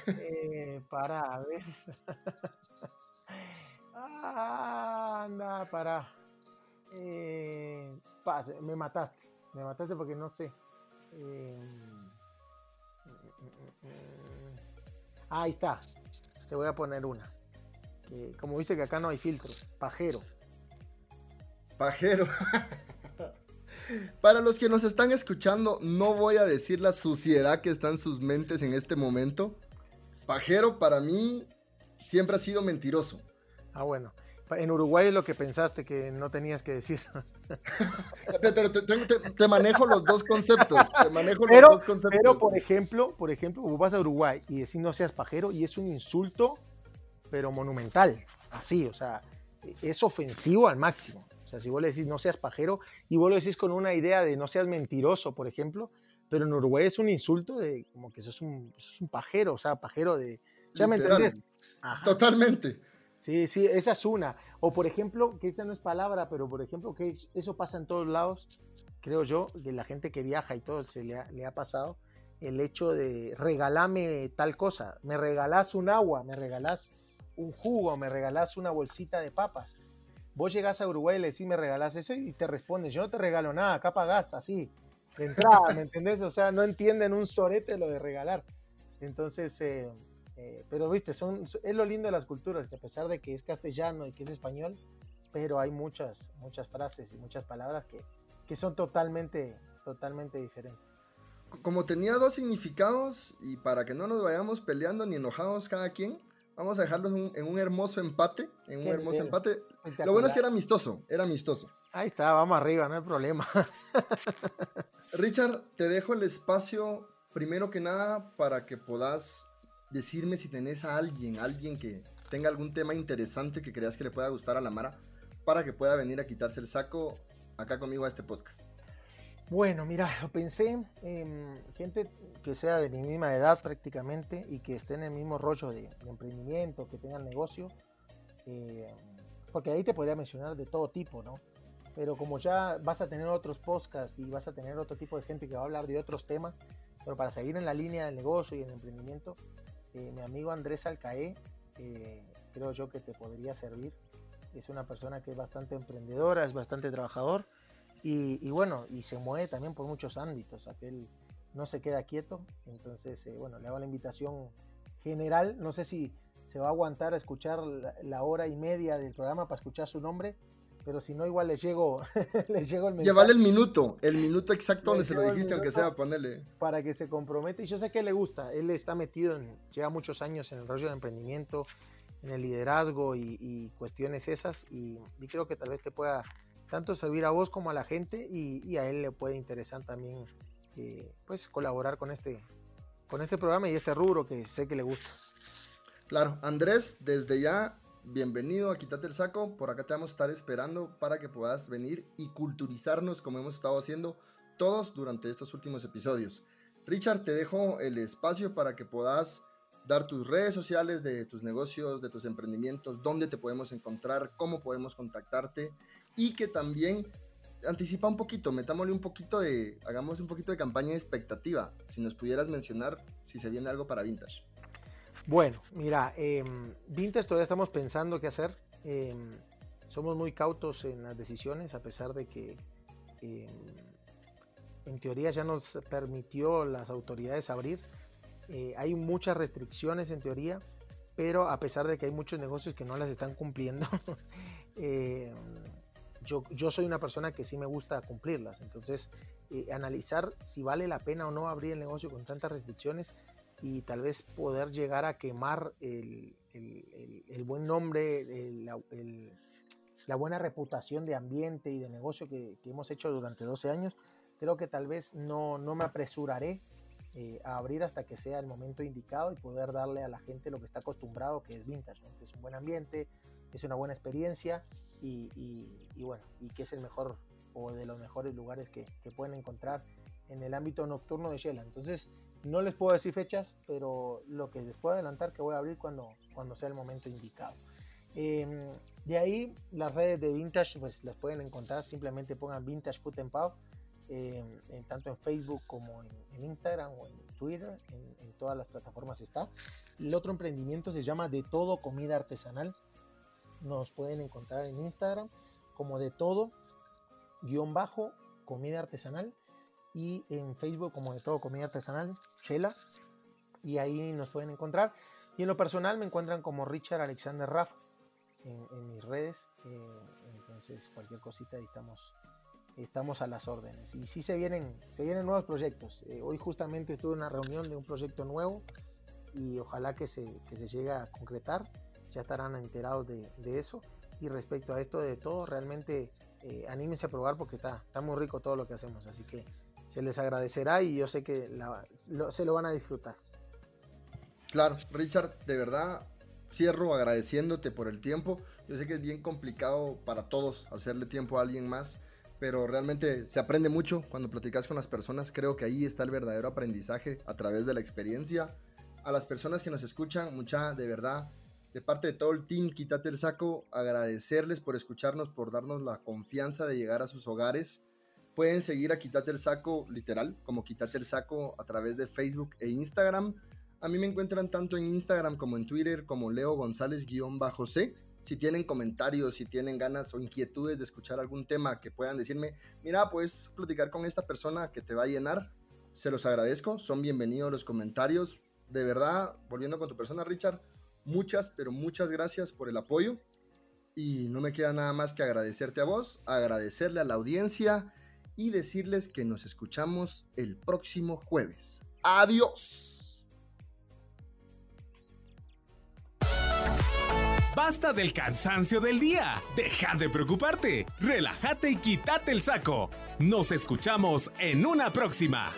Eh, para, a ver. ah, anda, para. Eh, me mataste. Me mataste porque no sé. Eh, ahí está. Te voy a poner una. como viste que acá no hay filtros. Pajero.
Pajero. Para los que nos están escuchando, no voy a decir la suciedad que está en sus mentes en este momento. Pajero para mí siempre ha sido mentiroso.
Ah, bueno. En Uruguay es lo que pensaste que no tenías que decir.
pero te, manejo los dos conceptos. Te manejo
pero,
los dos conceptos.
Pero, por ejemplo, por ejemplo, vas a Uruguay y decís no seas pajero y es un insulto, pero monumental. Así, o sea, es ofensivo al máximo. Sea, si vos le decís no seas pajero y vos lo decís con una idea de no seas mentiroso, por ejemplo, pero en Uruguay es un insulto de como que sos un, un pajero, o sea, pajero de... ¿Ya me entendés?
Totalmente.
Sí, sí, esa es una. O por ejemplo, que esa no es palabra, pero por ejemplo, que eso pasa en todos lados, creo yo, que la gente que viaja y todo se le ha, le ha pasado. el hecho de regalame tal cosa, me regalás un agua, me regalás un jugo, me regalás una bolsita de papas. Vos llegás a Uruguay y le decís, me regalás eso y te responden, yo no te regalo nada, acá pagás así, de entrada, ¿me entendés? O sea, no entienden un sorete lo de regalar. Entonces, eh, eh, pero viste, son, es lo lindo de las culturas, a pesar de que es castellano y que es español, pero hay muchas, muchas frases y muchas palabras que, que son totalmente, totalmente diferentes.
Como tenía dos significados y para que no nos vayamos peleando ni enojados cada quien, vamos a dejarlos en un, hermoso empate, en un hermoso empate. Lo bueno es que era amistoso, era amistoso.
Ahí está, vamos arriba, no hay problema.
Richard, te dejo el espacio primero que nada para que puedas decirme si tenés a alguien, alguien que tenga algún tema interesante que creas que le pueda gustar a la Mara, para que pueda venir a quitarse el saco acá conmigo a este podcast.
Bueno, mira, lo pensé, en gente que sea de mi misma edad prácticamente y que esté en el mismo rollo de, emprendimiento, que tengan negocio, eh, porque ahí te podría mencionar de todo tipo, ¿no? Pero como ya vas a tener otros podcasts y vas a tener otro tipo de gente que va a hablar de otros temas, pero para seguir en la línea del negocio y el emprendimiento, eh, mi amigo Andrés Alcaé, eh, creo yo que te podría servir. Es una persona que es bastante emprendedora, es bastante trabajador y, bueno, y se mueve también por muchos ámbitos. Aquel no se queda quieto. Entonces, eh, bueno, le hago la invitación general. No sé si se va a aguantar a escuchar la, hora y media del programa para escuchar su nombre, pero si no, igual les llego, les llego el mensaje.
Llevale el minuto, el minuto exacto donde se lo dijiste, aunque sea, ponerle.
Para que se comprometa. Y yo sé que le gusta. Él está metido, en, lleva muchos años en el rollo de emprendimiento, en el liderazgo y, cuestiones esas. Y, creo que tal vez te pueda tanto servir a vos como a la gente y, a él le puede interesar también eh, pues colaborar con este, con este programa y este rubro que sé que le gusta.
Claro, Andrés, desde ya bienvenido a Quítate el Saco. Por acá te vamos a estar esperando para que puedas venir y culturizarnos como hemos estado haciendo todos durante estos últimos episodios. Richard, te dejo el espacio para que puedas dar tus redes sociales de tus negocios, de tus emprendimientos, dónde te podemos encontrar, cómo podemos contactarte y que también anticipa un poquito, metámosle un poquito de, hagamos un poquito de campaña de expectativa. Si nos pudieras mencionar si se viene algo para Vintage.
Bueno, mira, eh, Vintage todavía estamos pensando qué hacer. Em, somos muy cautos en las decisiones, a pesar de que em, en teoría ya nos permitió las autoridades abrir. Eh, hay muchas restricciones en teoría, pero a pesar de que hay muchos negocios que no las están cumpliendo, yo, soy una persona que sí me gusta cumplirlas. Entonces, eh, analizar si vale la pena o no abrir el negocio con tantas restricciones y tal vez poder llegar a quemar el, buen nombre, la buena reputación de ambiente y de negocio que, hemos hecho durante 12 años, creo que tal vez no, me apresuraré eh, a abrir hasta que sea el momento indicado y poder darle a la gente lo que está acostumbrado, que es vintage, es un buen ambiente, es una buena experiencia y, bueno, y que es el mejor o de los mejores lugares que, que pueden encontrar en el ámbito nocturno de Shela. Entonces, no les puedo decir fechas, pero lo que les puedo adelantar que voy a abrir cuando, cuando sea el momento indicado. Em, de ahí las redes de Vintage pues las pueden encontrar, simplemente pongan Vintage Food and Pub, em, en, tanto en Facebook como en, Instagram o en Twitter, en, todas las plataformas está. El otro emprendimiento se llama De Todo Comida Artesanal. Nos pueden encontrar en Instagram como de todo guion bajo comida artesanal y en Facebook como de todo comida artesanal Shela, y ahí nos pueden encontrar. Y en lo personal me encuentran como Richard Alexander Raff en, mis redes. Eh, entonces, cualquier cosita ahí estamos, estamos a las órdenes. Y sí se vienen, se vienen nuevos proyectos. Eh, hoy justamente estuve en una reunión de un proyecto nuevo y ojalá que se, que se llegue a concretar. Ya estarán enterados de, de eso. Y respecto a esto de todo, realmente eh, anímense a probar porque está, está muy rico todo lo que hacemos. Así que se les agradecerá y yo sé que se lo van a disfrutar.
Claro, Richard, de verdad cierro agradeciéndote por el tiempo. Yo sé que es bien complicado para todos hacerle tiempo a alguien más, pero realmente se aprende mucho cuando platicas con las personas. Creo que ahí está el verdadero aprendizaje a través de la experiencia. A las personas que nos escuchan, mucha de verdad, de parte de todo el team, quítate el saco, agradecerles por escucharnos, por darnos la confianza de llegar a sus hogares Pueden seguir a Quítate el Saco, literal, como Quítate el Saco a través de Facebook e Instagram. A mí me encuentran tanto en Instagram como en Twitter como Leo González-C. Si tienen comentarios, si tienen ganas o inquietudes de escuchar algún tema que puedan decirme, mira, puedes platicar con esta persona que te va a llenar, se los agradezco, son bienvenidos los comentarios. De verdad, volviendo con tu persona, Richard, muchas, pero muchas gracias por el apoyo. Y no me queda nada más que agradecerte a vos, agradecerle a la audiencia y decirles que nos escuchamos el próximo jueves. Adiós.
Basta del cansancio del día. Deja de preocuparte. Relájate y quítate el saco. Nos escuchamos en una próxima.